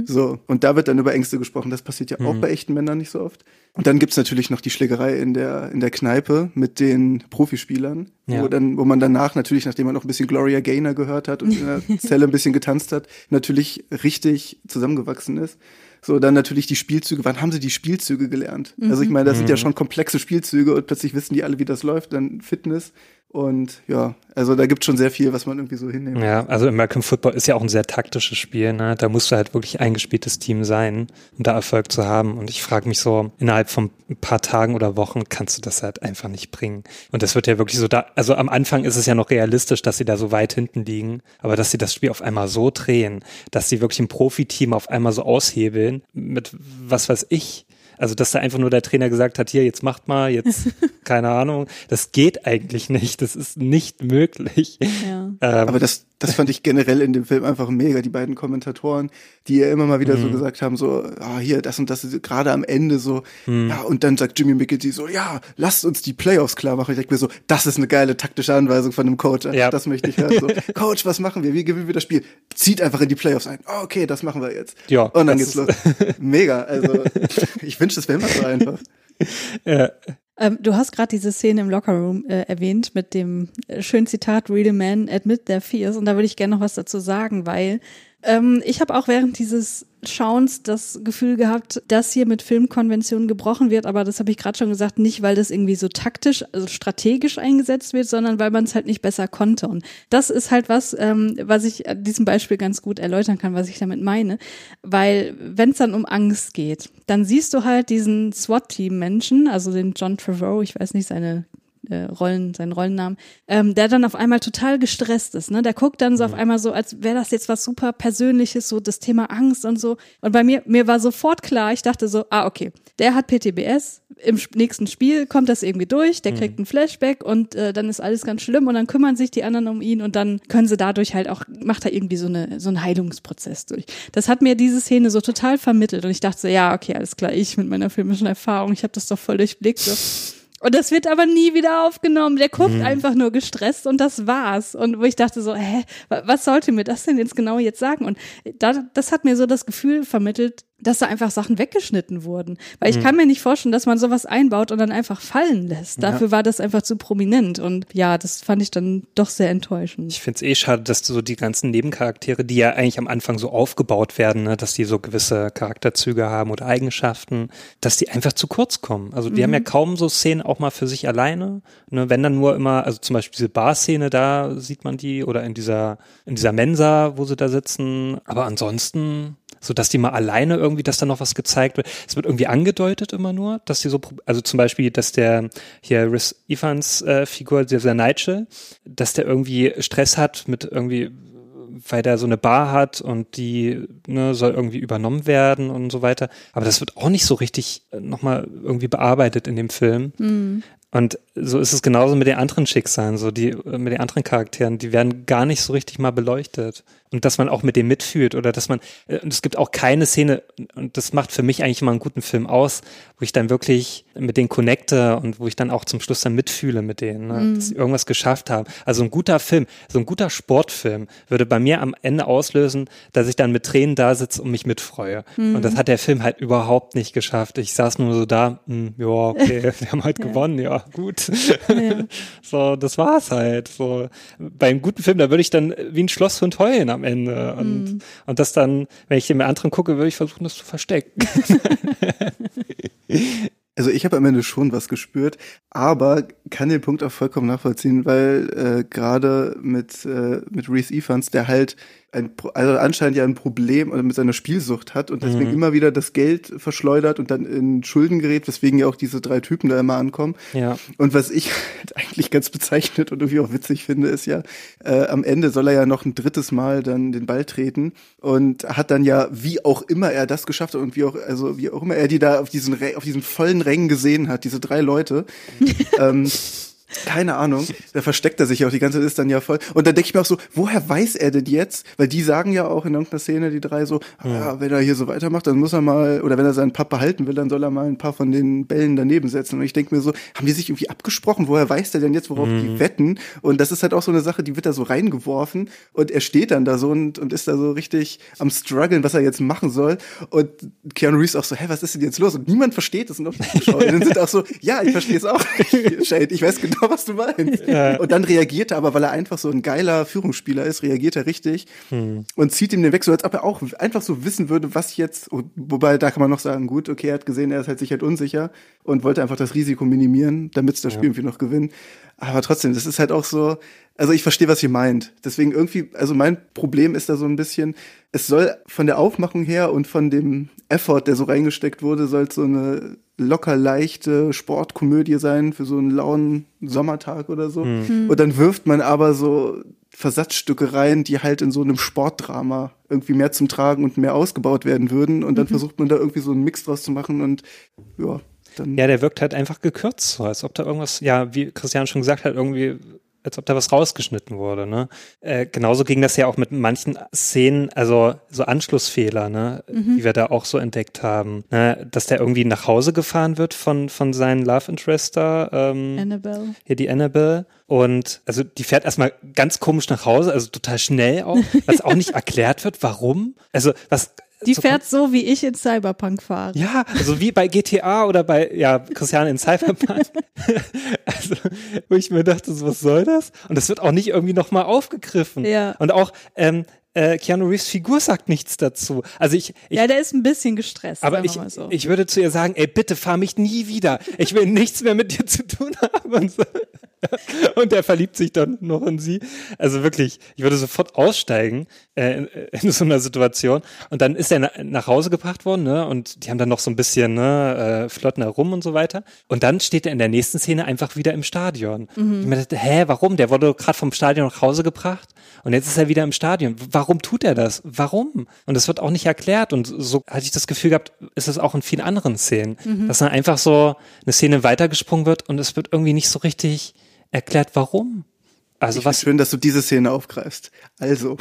So, und da wird dann über Ängste gesprochen. Das passiert ja auch bei echten Männern nicht so oft. Und dann gibt's natürlich noch die Schlägerei in der, in der Kneipe mit den Profispielern, Ja. wo dann, wo man danach natürlich, nachdem man noch ein bisschen Gloria Gaynor gehört hat und in der Zelle ein bisschen getanzt hat, natürlich richtig zusammengewachsen ist. So, dann natürlich die Spielzüge. Wann haben sie die Spielzüge gelernt? Also ich meine, das sind ja schon komplexe Spielzüge und plötzlich wissen die alle, wie das läuft. Dann Fitness Und ja, also da gibt schon sehr viel, was man irgendwie so hinnehmen Ja, also American Football ist ja auch ein sehr taktisches Spiel. Ne? Da musst du halt wirklich eingespieltes Team sein, um da Erfolg zu haben. Und ich frage mich so, innerhalb von ein paar Tagen oder Wochen kannst du das halt einfach nicht bringen. Und das wird ja wirklich so da, also am Anfang ist es ja noch realistisch, dass sie da so weit hinten liegen, aber dass sie das Spiel auf einmal so drehen, dass sie wirklich ein Profiteam auf einmal so aushebeln, mit was weiß ich, also, dass da einfach nur der Trainer gesagt hat, hier, jetzt macht mal, jetzt, keine Ahnung, das geht eigentlich nicht. Das ist nicht möglich. Ja. Ähm, Aber das, das fand ich generell in dem Film einfach mega. Die beiden Kommentatoren, die ja immer mal wieder so gesagt haben, so, ah, hier, das und das, gerade am Ende so, ja, und dann sagt Jimmy McGinty so, ja, lasst uns die Playoffs klar machen. Ich denke mir so, das ist eine geile taktische Anweisung von einem Coach. Ja. Das möchte ich hören. So, Coach, was machen wir? Wie gewinnen wir das Spiel? Zieht einfach in die Playoffs ein. Oh, okay, das machen wir jetzt. Ja, Und dann das geht's los. Mega. Also, ich wünsche, das wäre immer so einfach. äh, Ähm, du hast gerade diese Szene im Lockerroom äh, erwähnt mit dem äh, schönen Zitat Real men admit their fears und da würde ich gerne noch was dazu sagen, weil ähm, ich habe auch während dieses Schauens das Gefühl gehabt, dass hier mit Filmkonventionen gebrochen wird, aber das habe ich gerade schon gesagt, nicht weil das irgendwie so taktisch, also strategisch eingesetzt wird, sondern weil man es halt nicht besser konnte. Und das ist halt was, ähm, was ich an diesem Beispiel ganz gut erläutern kann, was ich damit meine. Weil wenn es dann um Angst geht, dann siehst du halt diesen SWAT-Team-Menschen, also den John Trevorrow, ich weiß nicht seine äh, Rollen, seinen Rollennamen, ähm, der dann auf einmal total gestresst ist. Ne? Der guckt dann so auf einmal so, als wäre das jetzt was super Persönliches, so das Thema Angst und so. Und bei mir, mir war sofort klar, ich dachte so, ah, okay, der hat PTBS, im nächsten Spiel kommt das irgendwie durch, der kriegt einen Flashback und äh, dann ist alles ganz schlimm und dann kümmern sich die anderen um ihn und dann können sie dadurch halt auch, macht er irgendwie so, eine, so einen Heilungsprozess durch. Das hat mir diese Szene so total vermittelt und ich dachte so, ja, okay, alles klar, ich mit meiner filmischen Erfahrung, ich habe das doch voll durchblickt. So. Und das wird aber nie wieder aufgenommen. Der guckt einfach nur gestresst und das war's. Und wo ich dachte so, hä, wa- was sollte mir das denn jetzt genau jetzt sagen? Und da, das hat mir so das Gefühl vermittelt, dass da einfach Sachen weggeschnitten wurden. Weil ich kann mir nicht vorstellen, dass man sowas einbaut und dann einfach fallen lässt. Dafür war das einfach zu prominent. Und ja, das fand ich dann doch sehr enttäuschend. Ich finde es eh schade, dass so die ganzen Nebencharaktere, die ja eigentlich am Anfang so aufgebaut werden, ne, dass die so gewisse Charakterzüge haben oder Eigenschaften, dass die einfach zu kurz kommen. Also die haben ja kaum so Szenen auch mal für sich alleine. Ne, wenn dann nur immer, also zum Beispiel diese Bar-Szene, da sieht man die oder in dieser, in dieser Mensa, wo sie da sitzen. Aber ansonsten so dass die mal alleine irgendwie, dass da noch was gezeigt wird. Es wird irgendwie angedeutet immer nur, dass die so, also zum Beispiel, dass der hier Rhys Evans äh, Figur, dieser Nigel, dass der irgendwie Stress hat mit irgendwie weil der so eine Bar hat und die ne, soll irgendwie übernommen werden und so weiter. Aber das wird auch nicht so richtig äh, nochmal irgendwie bearbeitet in dem Film. Und so ist es genauso mit den anderen Schicksalen, so die, äh, mit den anderen Charakteren, die werden gar nicht so richtig mal beleuchtet. Und dass man auch mit dem mitfühlt oder dass man, äh, und es gibt auch keine Szene, und das macht für mich eigentlich immer einen guten Film aus, wo ich dann wirklich mit denen connecte und wo ich dann auch zum Schluss dann mitfühle mit denen, ne, dass sie irgendwas geschafft haben. Also ein guter Film, so ein guter Sportfilm würde bei mir am Ende auslösen, dass ich dann mit Tränen da sitze und mich mitfreue. Und das hat der Film halt überhaupt nicht geschafft. Ich saß nur so da, hm, ja, okay, wir haben halt gewonnen, ja, gut. So, das war's halt. So, beim guten Film, da würde ich dann wie ein Schlosshund heulen am Ende. Und, und das dann, wenn ich den anderen gucke, würde ich versuchen, das zu verstecken. Also ich habe am Ende schon was gespürt, aber kann den Punkt auch vollkommen nachvollziehen, weil äh, gerade mit äh, mit Reese Evans, der halt ein, also anscheinend ja ein Problem oder mit seiner Spielsucht hat und deswegen immer wieder das Geld verschleudert und dann in Schulden gerät, weswegen ja auch diese drei Typen da immer ankommen. Ja. Und was ich halt eigentlich ganz bezeichnet und irgendwie auch witzig finde, ist ja, äh, am Ende soll er ja noch ein drittes Mal dann den Ball treten und hat dann ja, wie auch immer er das geschafft hat und wie auch, also wie auch immer er die da auf diesen, auf diesen vollen Rängen gesehen hat, diese drei Leute, ähm, keine Ahnung, da versteckt er sich ja auch die ganze Zeit, ist dann ja voll. Und dann denke ich mir auch so, woher weiß er denn jetzt? Weil die sagen ja auch in irgendeiner Szene, die drei so, ah, ja, wenn er hier so weitermacht, dann muss er mal, oder wenn er seinen Papa halten will, dann soll er mal ein paar von den Bällen daneben setzen. Und ich denke mir so, haben die sich irgendwie abgesprochen? Woher weiß der denn jetzt, worauf die wetten? Und das ist halt auch so eine Sache, die wird da so reingeworfen und er steht dann da so und, und ist da so richtig am struggeln, was er jetzt machen soll. Und Keanu Reeves auch so, hä, was ist denn jetzt los? Und niemand versteht es und auch die Zuschauer dann sind auch so, ja, ich verstehe es auch. Shade, ich weiß genau, was du meinst. Und dann reagiert er aber, weil er einfach so ein geiler Führungsspieler ist, reagiert er richtig und zieht ihm den weg, so als ob er auch einfach so wissen würde, was jetzt, wobei da kann man noch sagen, gut, okay, er hat gesehen, er ist halt sicher halt unsicher und wollte einfach das Risiko minimieren, damit sie das Spiel irgendwie noch gewinnen. Aber trotzdem, das ist halt auch so, also ich verstehe, was ihr meint. Deswegen irgendwie, also mein Problem ist da so ein bisschen, es soll von der Aufmachung her und von dem Effort, der so reingesteckt wurde, soll es so eine locker leichte Sportkomödie sein für so einen lauen Sommertag oder so. Hm. Und dann wirft man aber so Versatzstücke rein, die halt in so einem Sportdrama irgendwie mehr zum Tragen und mehr ausgebaut werden würden. Und dann versucht man da irgendwie so einen Mix draus zu machen und ja, dann. Ja, der wirkt halt einfach gekürzt, so als ob da irgendwas, ja, wie Christian schon gesagt hat, irgendwie, als ob da was rausgeschnitten wurde, ne? Äh, genauso ging das ja auch mit manchen Szenen, also so Anschlussfehler, ne, die wir da auch so entdeckt haben, ne? dass der irgendwie nach Hause gefahren wird von, von seinen Love Interest da, ähm, Annabelle. hier die Annabelle. Und also die fährt erstmal ganz komisch nach Hause, also total schnell auch, was auch nicht erklärt wird, warum. Also was Die fährt so, wie ich in Cyberpunk fahre. ja, also wie bei GTA oder bei, ja, Christian in Cyberpunk. also, wo ich mir dachte, was soll das? Und das wird auch nicht irgendwie nochmal aufgegriffen. Ja. Und auch, ähm, äh, Keanu Reeves Figur sagt nichts dazu. Also ich, ich ja, der ist ein bisschen gestresst. aber ich, so. ich würde zu ihr sagen, ey, bitte fahr mich nie wieder. Ich will nichts mehr mit dir zu tun haben. Und, so. und er verliebt sich dann noch in sie. Also wirklich, ich würde sofort aussteigen äh, in, in so einer Situation. Und dann ist er na, nach Hause gebracht worden, ne? Und die haben dann noch so ein bisschen, ne, äh, flotten herum und so weiter. Und dann steht er in der nächsten Szene einfach wieder im Stadion. Mhm. Ich mir dachte, hä, warum? Der wurde gerade vom Stadion nach Hause gebracht und jetzt ist er wieder im Stadion. Warum tut er das? Warum? Und das wird auch nicht erklärt. Und so hatte ich das Gefühl gehabt, ist es auch in vielen anderen Szenen, Mhm. dass dann einfach so eine Szene weitergesprungen wird und es wird irgendwie nicht so richtig erklärt, warum. Also Ich was? schön, dass du diese Szene aufgreifst. Also,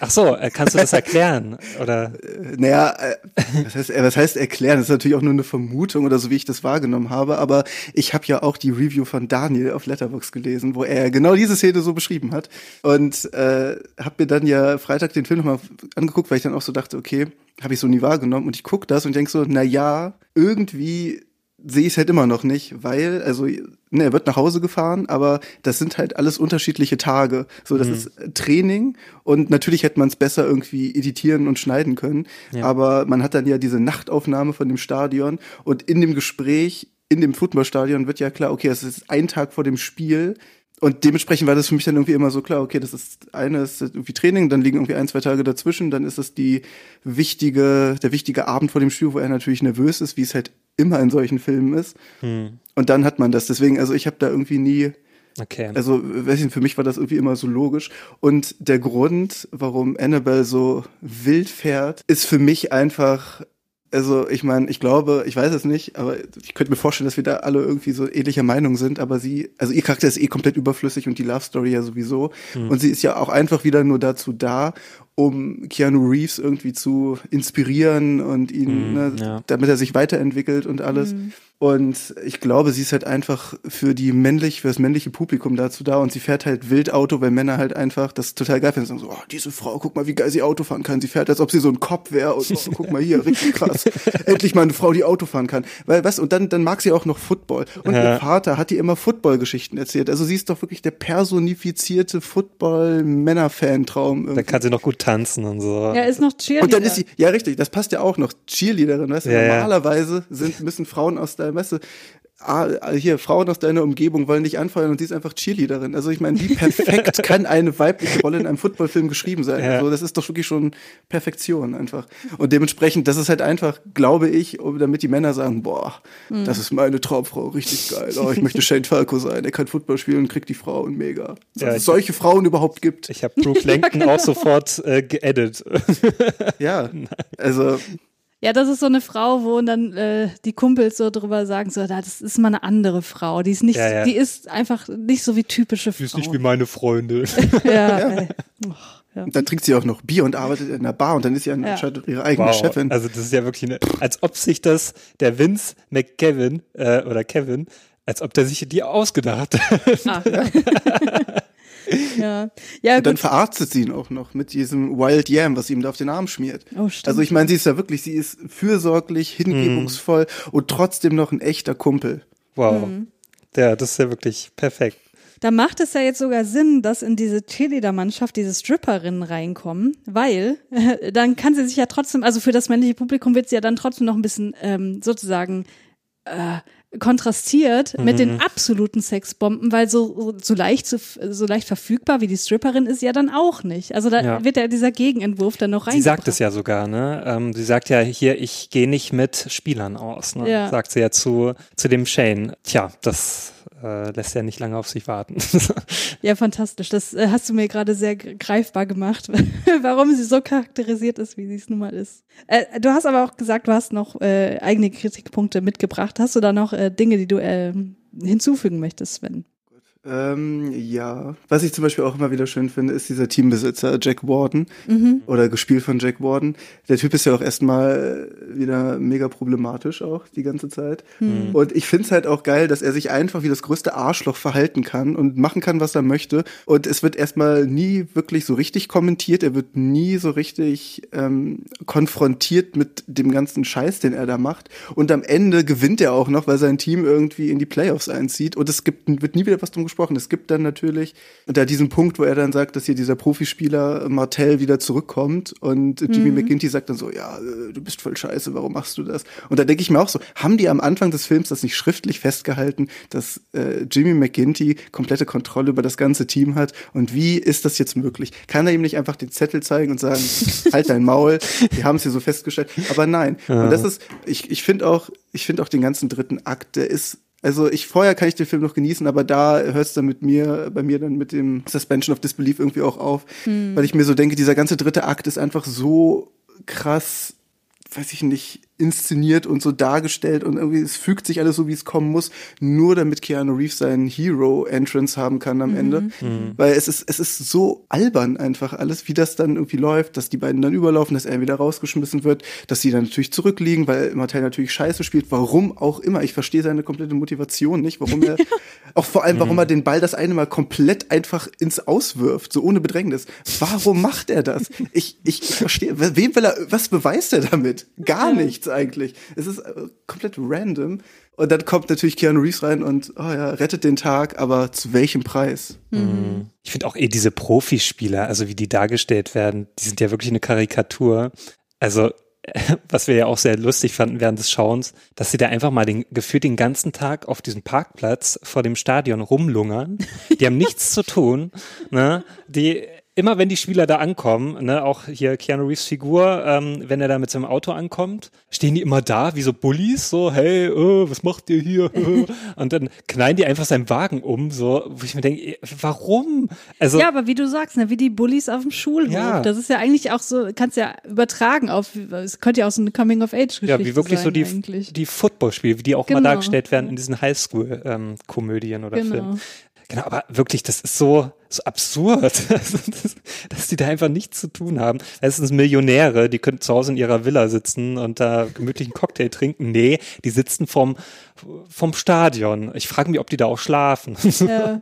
Ach so, äh, kannst du das erklären? Oder? naja, äh, was heißt, äh, was heißt erklären? Das ist natürlich auch nur eine Vermutung oder so, wie ich das wahrgenommen habe. Aber ich habe ja auch die Review von Daniel auf Letterbox gelesen, wo er genau diese Szene so beschrieben hat. Und äh, habe mir dann ja Freitag den Film nochmal angeguckt, weil ich dann auch so dachte, okay, habe ich so nie wahrgenommen. Und ich guck das und denk so, na ja, irgendwie sehe ich es halt immer noch nicht, weil, also, ne, er wird nach Hause gefahren, aber das sind halt alles unterschiedliche Tage. So, das ist Training und natürlich hätte man es besser irgendwie editieren und schneiden können. Aber man hat dann ja diese Nachtaufnahme von dem Stadion und in dem Gespräch in dem Footballstadion wird ja klar, okay, es ist ein Tag vor dem Spiel. Und dementsprechend war das für mich dann irgendwie immer so klar, okay, das ist eine ist irgendwie Training, dann liegen irgendwie ein, zwei Tage dazwischen, dann ist es die wichtige, der wichtige Abend vor dem Spiel, wo er natürlich nervös ist, wie es halt immer in solchen Filmen ist. Und dann hat man das. Deswegen, also ich habe da irgendwie nie, Okay. also weiß ich nicht, für mich war das irgendwie immer so logisch. Und der Grund, warum Annabelle so wild fährt, ist für mich einfach, also ich meine, ich glaube, ich weiß es nicht, aber ich könnte mir vorstellen, dass wir da alle irgendwie so ähnlicher Meinung sind, aber sie, also ihr Charakter ist eh komplett überflüssig und die Love Story ja sowieso. Und sie ist ja auch einfach wieder nur dazu da, um Keanu Reeves irgendwie zu inspirieren und ihn, ne, ja. damit er sich weiterentwickelt und alles. Und ich glaube, sie ist halt einfach für die männlich, für das männliche Publikum dazu da und sie fährt halt wild Auto, weil Männer halt einfach das total geil finden. Sagen so, oh, diese Frau, guck mal, wie geil sie Auto fahren kann. Sie fährt, als ob sie so ein Kopf wäre und oh, guck mal hier, richtig krass. Endlich mal eine Frau, die Auto fahren kann. Weil, was, und dann, dann mag sie auch noch Football. Und Ja. ihr Vater hat ihr immer Football-Geschichten erzählt. Also sie ist doch wirklich der personifizierte Football-Männer-Fan-Traum. Da irgendwie. kann sie noch gut tanzen und so. Ja, ist noch Cheerleader. Und dann ist sie, ja richtig, das passt ja auch noch, Cheerleaderin, weißt du, Ja, normalerweise sind, müssen Frauen aus der, du, ah, hier, Frauen aus deiner Umgebung wollen dich anfeuern und sie ist einfach Cheerleaderin. Also ich meine, wie perfekt kann eine weibliche Rolle in einem Footballfilm geschrieben sein? Ja. Also das ist doch wirklich schon Perfektion einfach. Und dementsprechend, das ist halt einfach, glaube ich, damit die Männer sagen, boah, das ist meine Traumfrau, richtig geil. Oh, ich möchte Shane Falco sein, er kann Football spielen und kriegt die Frauen mega. Dass Ja, es solche Frauen überhaupt gibt. Ich habe Brooke Langton auch sofort äh, geedit. Ja, also Ja, das ist so eine Frau, wo dann äh, die Kumpels so drüber sagen, so, das ist mal eine andere Frau. Die ist nicht, Ja, ja. die ist einfach nicht so wie typische Frau. Die ist nicht wie meine Freunde. ja, ja. dann trinkt sie auch noch Bier und arbeitet in einer Bar und dann ist sie anscheinend ihre eigene Wow. Chefin. Also das ist ja wirklich eine, als ob sich das der Vince McKevin äh, oder Kevin, als ob der sich die ausgedacht hat. Ah. ja, ja Und dann gut. verarztet sie ihn auch noch mit diesem Wild Yam, was sie ihm da auf den Arm schmiert. Oh, stimmt. Also ich meine, sie ist ja wirklich, sie ist fürsorglich, hingebungsvoll und trotzdem noch ein echter Kumpel. Wow. Mhm. Ja, das ist ja wirklich perfekt. Da macht es ja jetzt sogar Sinn, dass in diese Cheerleader-Mannschaft diese Stripperinnen reinkommen, weil äh, dann kann sie sich ja trotzdem, also für das männliche Publikum wird sie ja dann trotzdem noch ein bisschen ähm, sozusagen äh, kontrastiert mit den absoluten Sexbomben, weil so, so leicht zu, so leicht verfügbar wie die Stripperin ist ja dann auch nicht. Also da Ja. wird ja dieser Gegenentwurf dann noch rein. Sie sagt es ja sogar, ne? Ähm, sie sagt ja hier, ich gehe nicht mit Spielern aus, ne? Ja. Sagt sie ja zu, zu dem Shane. Tja, das äh, lässt ja nicht lange auf sich warten. Ja, fantastisch. Das äh, hast du mir gerade sehr greifbar gemacht, warum sie so charakterisiert ist, wie sie es nun mal ist. Äh, du hast aber auch gesagt, du hast noch äh, eigene Kritikpunkte mitgebracht. Hast du da noch äh, Dinge, die du äh, hinzufügen möchtest, Sven? Ähm, ja. Was ich zum Beispiel auch immer wieder schön finde, ist dieser Teambesitzer Jack Warden Mhm. oder gespielt von Jack Warden. Der Typ ist ja auch erstmal wieder mega problematisch auch die ganze Zeit. Mhm. Und ich finde es halt auch geil, dass er sich einfach wie das größte Arschloch verhalten kann und machen kann, was er möchte. Und es wird erstmal nie wirklich so richtig kommentiert. Er wird nie so richtig ähm, konfrontiert mit dem ganzen Scheiß, den er da macht. Und am Ende gewinnt er auch noch, weil sein Team irgendwie in die Playoffs einzieht. Und es gibt, wird nie wieder was drum gesprochen. Es gibt dann natürlich da diesen Punkt, wo er dann sagt, dass hier dieser Profispieler Martell wieder zurückkommt und Jimmy McGinty sagt dann so, ja, äh, du bist voll scheiße, warum machst du das? Und da denke ich mir auch so, haben die am Anfang des Films das nicht schriftlich festgehalten, dass äh, Jimmy McGinty komplette Kontrolle über das ganze Team hat? Und wie ist das jetzt möglich? Kann er ihm nicht einfach den Zettel zeigen und sagen, halt dein Maul, wir haben es hier so festgestellt? Aber nein. Und das ist, ich, ich finde auch, ich finde auch den ganzen dritten Akt, der ist also ich vorher kann ich den Film noch genießen, aber da hört es dann mit mir, bei mir dann mit dem Suspension of Disbelief irgendwie auch auf, weil ich mir so denke, dieser ganze dritte Akt ist einfach so krass, weiß ich nicht, inszeniert und so dargestellt und irgendwie es fügt sich alles so, wie es kommen muss, nur damit Keanu Reeves seinen Hero-Entrance haben kann am Ende, weil es ist es ist so albern einfach alles, wie das dann irgendwie läuft, dass die beiden dann überlaufen, dass er wieder rausgeschmissen wird, dass sie dann natürlich zurückliegen, weil Martell natürlich Scheiße spielt, warum auch immer, ich verstehe seine komplette Motivation nicht, warum er auch vor allem, warum er den Ball das eine Mal komplett einfach ins Auswirft, so ohne Bedrängnis. Warum macht er das? Ich, ich, ich verstehe, wem will er, was beweist er damit? Gar nichts eigentlich. Es ist äh, komplett random. Und dann kommt natürlich Keanu Reeves rein und, oh ja, rettet den Tag, aber zu welchem Preis? Ich finde auch eh diese Profispieler, also wie die dargestellt werden, die sind ja wirklich eine Karikatur. Also, was wir ja auch sehr lustig fanden während des Schauens, dass sie da einfach mal den, gefühlt den ganzen Tag auf diesem Parkplatz vor dem Stadion rumlungern. Die haben nichts zu tun, ne? Die, immer wenn die Spieler da ankommen, ne, auch hier Keanu Reeves Figur, ähm, wenn er da mit seinem Auto ankommt, stehen die immer da wie so Bullies, so, hey, äh, was macht ihr hier? Und dann knallen die einfach seinen Wagen um, so, wo ich mir denke, eh, warum? Also, Ja, aber wie du sagst, ne, wie die Bullies auf dem Schulhof. Ja. Das ist ja eigentlich auch so, kannst ja übertragen auf, es könnte ja auch so eine Coming-of-Age-Geschichte ja, wie wirklich sein so die, eigentlich. die Footballspiele, wie die auch Genau. mal dargestellt werden in diesen Highschool-Komödien oder Genau. Filmen. Genau, aber wirklich, das ist so, so absurd, das, dass die da einfach nichts zu tun haben. Es sind Millionäre, die können zu Hause in ihrer Villa sitzen und da gemütlichen Cocktail trinken. Nee, die sitzen vom, vom Stadion. Ich frage mich, ob die da auch schlafen. Ja.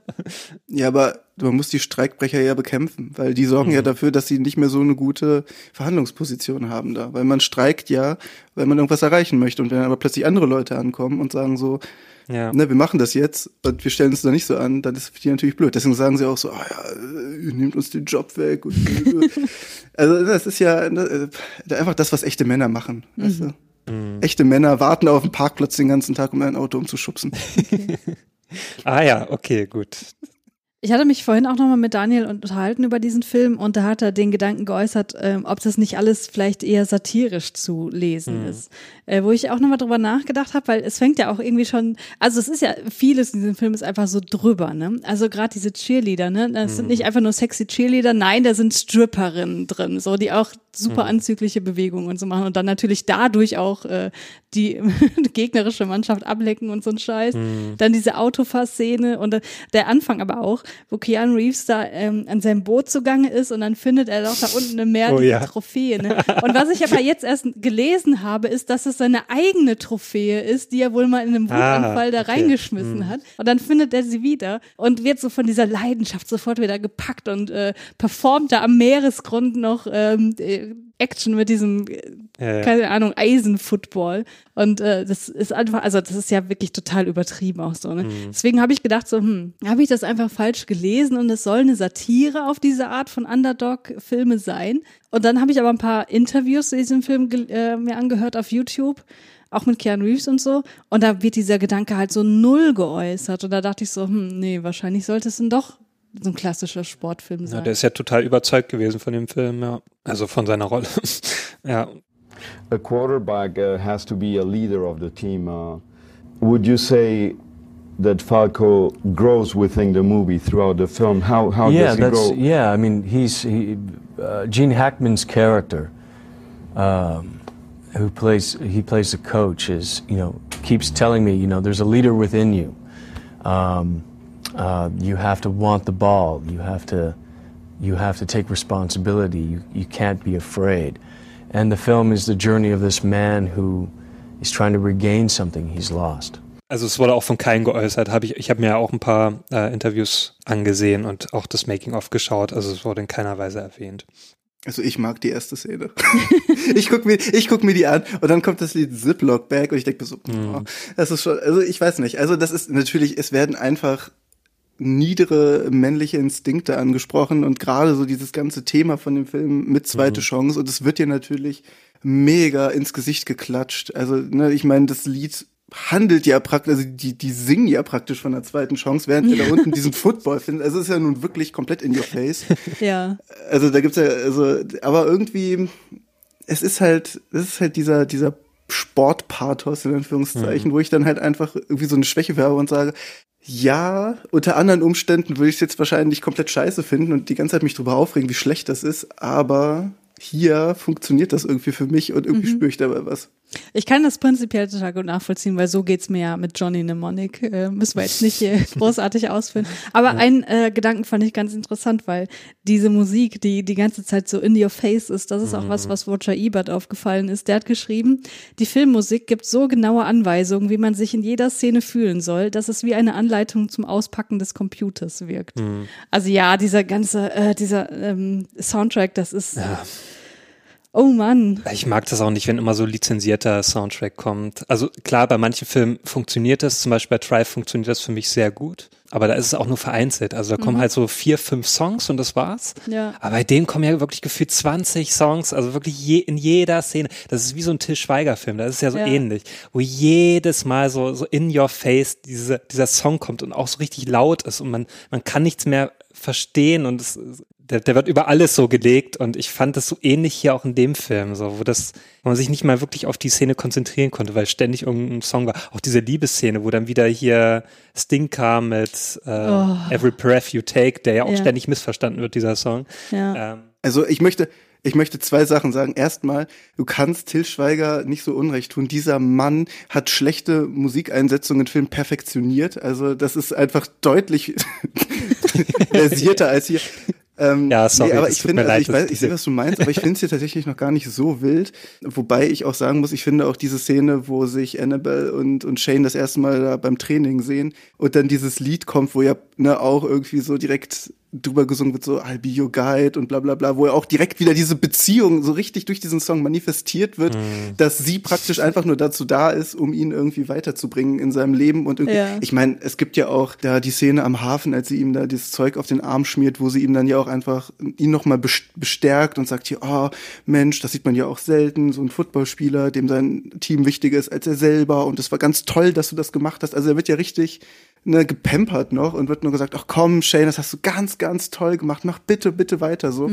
Ja, aber man muss die Streikbrecher ja bekämpfen, weil die sorgen ja dafür, dass sie nicht mehr so eine gute Verhandlungsposition haben da. Weil man streikt ja, weil man irgendwas erreichen möchte. Und wenn aber plötzlich andere Leute ankommen und sagen so, Ja. ne, wir machen das jetzt und wir stellen uns da nicht so an, dann ist für die natürlich blöd. Deswegen sagen sie auch so, ah ja, äh, ihr nehmt uns den Job weg. Und, also das ist ja ne, äh, einfach das, was echte Männer machen. Weißt du? Echte Männer warten auf dem Parkplatz den ganzen Tag, um ein Auto umzuschubsen. ah ja, okay, gut. Ich hatte mich vorhin auch nochmal mit Daniel unterhalten über diesen Film und da hat er den Gedanken geäußert, ähm, ob das nicht alles vielleicht eher satirisch zu lesen ist. Äh, wo ich auch nochmal drüber nachgedacht habe, weil es fängt ja auch irgendwie schon, also es ist ja, vieles in diesem Film ist einfach so drüber, ne? Also gerade diese Cheerleader, ne? Das sind nicht einfach nur sexy Cheerleader, nein, da sind Stripperinnen drin, so, die auch super anzügliche Bewegungen und so machen und dann natürlich dadurch auch äh, die gegnerische Mannschaft ablecken und so ein Scheiß. Dann diese Autofahrszene und äh, der Anfang aber auch, wo Keanu Reeves da ähm, an seinem Boot zugange ist und dann findet er doch da unten im Meer Oh diese ja. Trophäe. Ne? Und was ich aber jetzt erst gelesen habe, ist, dass es seine eigene Trophäe ist, die er wohl mal in einem Ah, Wutanfall da okay. reingeschmissen hat. Und dann findet er sie wieder und wird so von dieser Leidenschaft sofort wieder gepackt und äh, performt da am Meeresgrund noch ähm, äh, Action mit diesem, Ja, ja. keine Ahnung, Eisenfootball. Und äh, das ist einfach, also das ist ja wirklich total übertrieben auch so. Ne? Mhm. Deswegen habe ich gedacht, so, hm, habe ich das einfach falsch gelesen und es soll eine Satire auf diese Art von Underdog-Filme sein. Und dann habe ich aber ein paar Interviews zu diesem Film äh, mir angehört auf YouTube. auch mit Keanu Reeves und so. Und da wird dieser Gedanke halt so null geäußert. Und da dachte ich so, hm, nee, wahrscheinlich sollte es dann doch so ein klassischer Sportfilm sein. Ja, der ist ja total überzeugt gewesen von dem Film, ja. Also von seiner Rolle. ja. A quarterback uh, has to be a leader of the team. Uh, would you say that Falco grows within the movie throughout the film? How how yeah, does he that's grow? yeah. I mean, he's he, uh, Gene Hackman's character, um, who plays he plays the coach, is you know keeps telling me you know there's a leader within you. Um, uh, you have to want the ball. You have to you have to take responsibility. You you can't be afraid. And the film is the journey of this man who is trying to regain something he's lost. Also es wurde auch von keinem geäußert. Hab ich ich habe mir auch ein paar äh, Interviews angesehen und auch das Making-of geschaut. Also es wurde in keiner Weise erwähnt. Also ich mag die erste Szene. ich guck mir, ich guck mir die an und dann kommt das Lied Ziploc Bag und ich denke mir so, Mhm. oh, das ist schon, also ich weiß nicht. Also das ist natürlich, es werden einfach niedere männliche Instinkte angesprochen und gerade so dieses ganze Thema von dem Film mit zweite Mhm. Chance und es wird dir natürlich mega ins Gesicht geklatscht. Also, ne, ich meine, das Lied handelt ja praktisch, also die, die singen ja praktisch von der zweiten Chance, während wir da unten diesen Football finden. Also es ist ja nun wirklich komplett in your face. Ja. Also da gibt's ja, also, aber irgendwie, es ist halt, es ist halt dieser, dieser Sportpathos in Anführungszeichen, wo ich dann halt einfach irgendwie so eine Schwäche habe und sage, ja, unter anderen Umständen würde ich es jetzt wahrscheinlich komplett scheiße finden und die ganze Zeit mich drüber aufregen, wie schlecht das ist, aber hier funktioniert das irgendwie für mich und irgendwie spüre ich dabei was. Ich kann das prinzipiell total gut nachvollziehen, weil so geht's mir ja mit Johnny Mnemonic. Äh, müssen wir jetzt nicht äh, großartig ausführen. Aber einen äh, Gedanken fand ich ganz interessant, weil diese Musik, die die ganze Zeit so in your face ist, das ist auch was, was Roger Ebert aufgefallen ist. Der hat geschrieben, die Filmmusik gibt so genaue Anweisungen, wie man sich in jeder Szene fühlen soll, dass es wie eine Anleitung zum Auspacken des Computers wirkt. Also ja, dieser ganze, äh, dieser ähm, Soundtrack, das ist. Oh Mann. Ich mag das auch nicht, wenn immer so lizenzierter Soundtrack kommt. Also klar, bei manchen Filmen funktioniert das, zum Beispiel bei Drive funktioniert das für mich sehr gut, aber da ist es auch nur vereinzelt. Also da kommen halt so vier, fünf Songs und das war's. Ja. Aber bei denen kommen ja wirklich gefühlt 20 Songs, also wirklich je, in jeder Szene. Das ist wie so ein Till Schweiger-Film, das ist ja so Ja. ähnlich, wo jedes Mal so, so in your face diese, dieser Song kommt und auch so richtig laut ist und man, man kann nichts mehr verstehen und es, der, der wird über alles so gelegt und ich fand das so ähnlich hier auch in dem Film, so, wo das, wo man sich nicht mal wirklich auf die Szene konzentrieren konnte, weil ständig irgendein Song war. Auch diese Liebesszene, wo dann wieder hier Sting kam mit äh, Every Breath You Take, der ja auch Ja. ständig missverstanden wird, dieser Song. Ja. Ähm, Also ich möchte, ich möchte zwei Sachen sagen. Erstmal, du kannst Till Schweiger nicht so unrecht tun. Dieser Mann hat schlechte Musikeinsetzungen in Filmen perfektioniert. Also das ist einfach deutlich versierter als hier. Ähm, Ja, sorry, aber es ich finde, also ich, weiß, ich sehe, was du meinst, aber ich finde es hier tatsächlich noch gar nicht so wild. Wobei ich auch sagen muss, ich finde auch diese Szene, wo sich Annabelle und, und Shane das erste Mal da beim Training sehen und dann dieses Lied kommt, wo ja ne, auch irgendwie so direkt drüber gesungen wird, so I'll be your guide und bla bla bla, wo ja auch direkt wieder diese Beziehung so richtig durch diesen Song manifestiert wird, Mhm. dass sie praktisch einfach nur dazu da ist, um ihn irgendwie weiterzubringen in seinem Leben und irgendwie, Ja. ich meine, es gibt ja auch da die Szene am Hafen, als sie ihm da dieses Zeug auf den Arm schmiert, wo sie ihm dann ja auch einfach ihn nochmal bestärkt und sagt hier, oh Mensch, das sieht man ja auch selten, so ein Footballspieler, dem sein Team wichtiger ist als er selber und es war ganz toll, dass du das gemacht hast. Also er wird ja richtig ne, gepampert noch und wird nur gesagt, ach komm, Shane, das hast du ganz, ganz toll gemacht, mach bitte, bitte weiter so.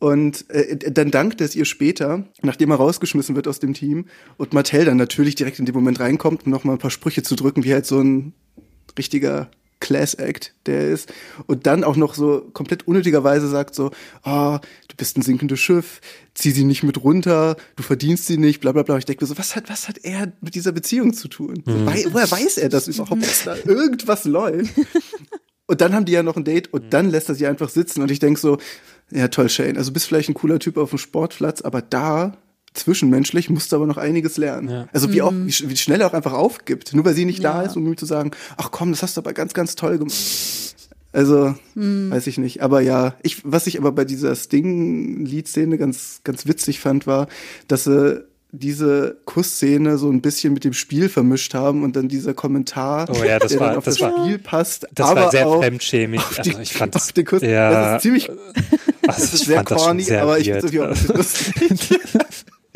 Und äh, dann dankt es ihr später, nachdem er rausgeschmissen wird aus dem Team und Mattel dann natürlich direkt in dem Moment reinkommt, um nochmal ein paar Sprüche zu drücken, wie halt so ein richtiger Class Act, der ist. Und dann auch noch so komplett unnötigerweise sagt so, ah, du bist ein sinkendes Schiff, zieh sie nicht mit runter, du verdienst sie nicht, bla bla bla. Ich denke mir so, was hat, was hat er mit dieser Beziehung zu tun? So, wei- woher weiß er das überhaupt, dass da irgendwas läuft? Und dann haben die ja noch ein Date und dann lässt er sie einfach sitzen und ich denk so, ja toll, Shane, also bist vielleicht ein cooler Typ auf dem Sportplatz, aber da zwischenmenschlich musst du aber noch einiges lernen. Also wie auch, wie, sch- wie schnell er auch einfach aufgibt, nur weil sie nicht da Ja. ist, um ihm zu sagen, ach komm, das hast du aber ganz, ganz toll gemacht. Also, weiß ich nicht. Aber ja, ich, was ich aber bei dieser Sting-Liedszene ganz, ganz witzig fand, war, dass sie diese Kussszene so ein bisschen mit dem Spiel vermischt haben und dann dieser Kommentar, Oh ja, das der war- dann auf das das, war- Spiel passt, das aber war sehr auch fremdschämig. auf die, Also ich fand das, auf den Kuss. ja, Das ist ziemlich, also das ist sehr corny, sehr aber ich finde es auch ein bisschen lustig.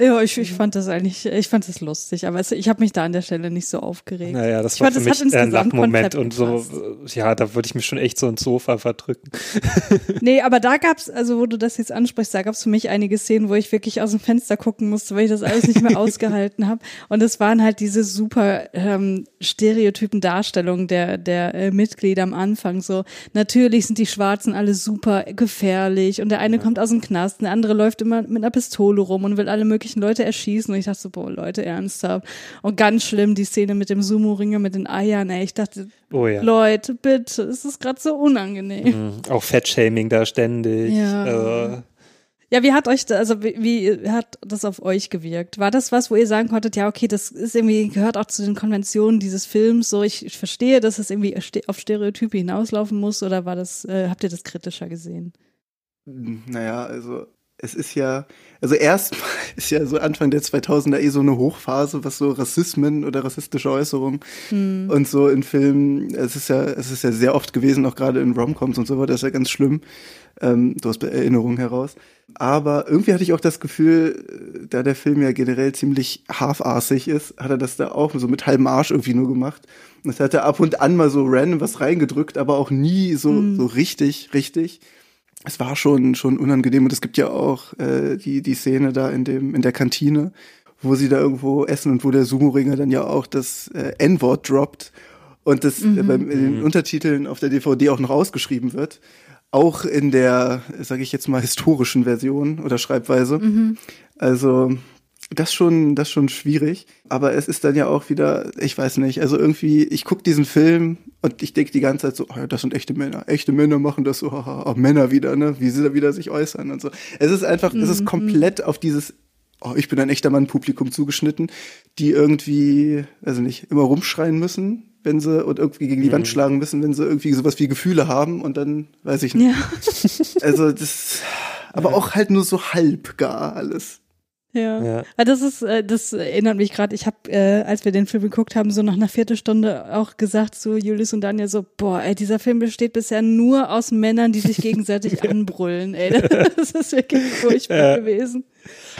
Ja, ich, ich fand das eigentlich, ich fand das lustig, aber es, ich habe mich da an der Stelle nicht so aufgeregt. Naja, das ich war fand, für das mich ein Lachmoment und so, gepasst. ja, da würde ich mich schon echt so ins Sofa verdrücken. Nee, aber da gab's, also wo du das jetzt ansprichst, da gab's für mich einige Szenen, wo ich wirklich aus dem Fenster gucken musste, weil ich das alles nicht mehr ausgehalten habe. Und es waren halt diese super ähm, stereotypen Darstellungen der, der äh, Mitglieder am Anfang. So, natürlich sind die Schwarzen alle super gefährlich und der eine kommt aus dem Knast, der andere läuft immer mit einer Pistole rum und will alle möglichen Leute erschießen. Und ich dachte so, boah, Leute, ernsthaft. Und ganz schlimm die Szene mit dem Sumo-Ringer mit den Eiern, ey. Ich dachte, Oh ja. Leute, bitte, es ist gerade so unangenehm. Mhm. Auch Fettshaming da ständig. Ja. Also, Ja, wie hat euch, da- also wie, wie hat das auf euch gewirkt? War das was, wo ihr sagen konntet, ja, okay, das ist irgendwie, gehört auch zu den Konventionen dieses Films, so ich, ich verstehe, dass es irgendwie auf Stereotype hinauslaufen muss, oder war das, äh, habt ihr das kritischer gesehen? Naja, also es ist ja, also erstmal ist ja so Anfang der 2000er eh so eine Hochphase, was so Rassismen oder rassistische Äußerungen Hm. und so in Filmen, es ist ja, es ist ja sehr oft gewesen, auch gerade in Romcoms und so weiter, das ist ja ganz schlimm, ähm, so aus Erinnerungen heraus. Aber irgendwie hatte ich auch das Gefühl, äh, da der Film ja generell ziemlich half-assig ist, hat er das da auch so mit halbem Arsch irgendwie nur gemacht. Und das hat er ab und an mal so random was reingedrückt, aber auch nie so, Mhm. so richtig, richtig es war schon schon unangenehm und es gibt ja auch äh, die die Szene da in dem in der Kantine, wo sie da irgendwo essen und wo der Sumo-Ringer dann ja auch das äh, N-Wort droppt und das äh, Mhm. beim, in den Untertiteln auf der DVD auch noch ausgeschrieben wird, auch in der sage ich jetzt mal historischen Version oder Schreibweise. Mhm. Also das schon, das schon schwierig. Aber es ist dann ja auch wieder, ich weiß nicht, also irgendwie, ich guck diesen Film und ich denke die ganze Zeit so, oh ja, das sind echte Männer. Echte Männer machen das so, haha, auch Männer wieder, ne? Wie sie da wieder sich äußern und so. Es ist einfach, es ist Mhm. komplett auf dieses, oh, ich bin ein echter Mann Publikum zugeschnitten, die irgendwie, also nicht, immer rumschreien müssen, wenn sie und irgendwie gegen die Wand schlagen müssen, wenn sie irgendwie sowas wie Gefühle haben und dann weiß ich nicht. Ja. Also das, aber auch halt nur so halb gar alles. Ja. Ja. Ah, Das ist, äh, das erinnert mich gerade. Ich habe, äh, als wir den Film geguckt haben, so nach einer Viertelstunde auch gesagt zu Julius und Daniel so, boah, ey, dieser Film besteht bisher nur aus Männern, die sich gegenseitig anbrüllen. Ey, das ist wirklich furchtbar Ja. gewesen.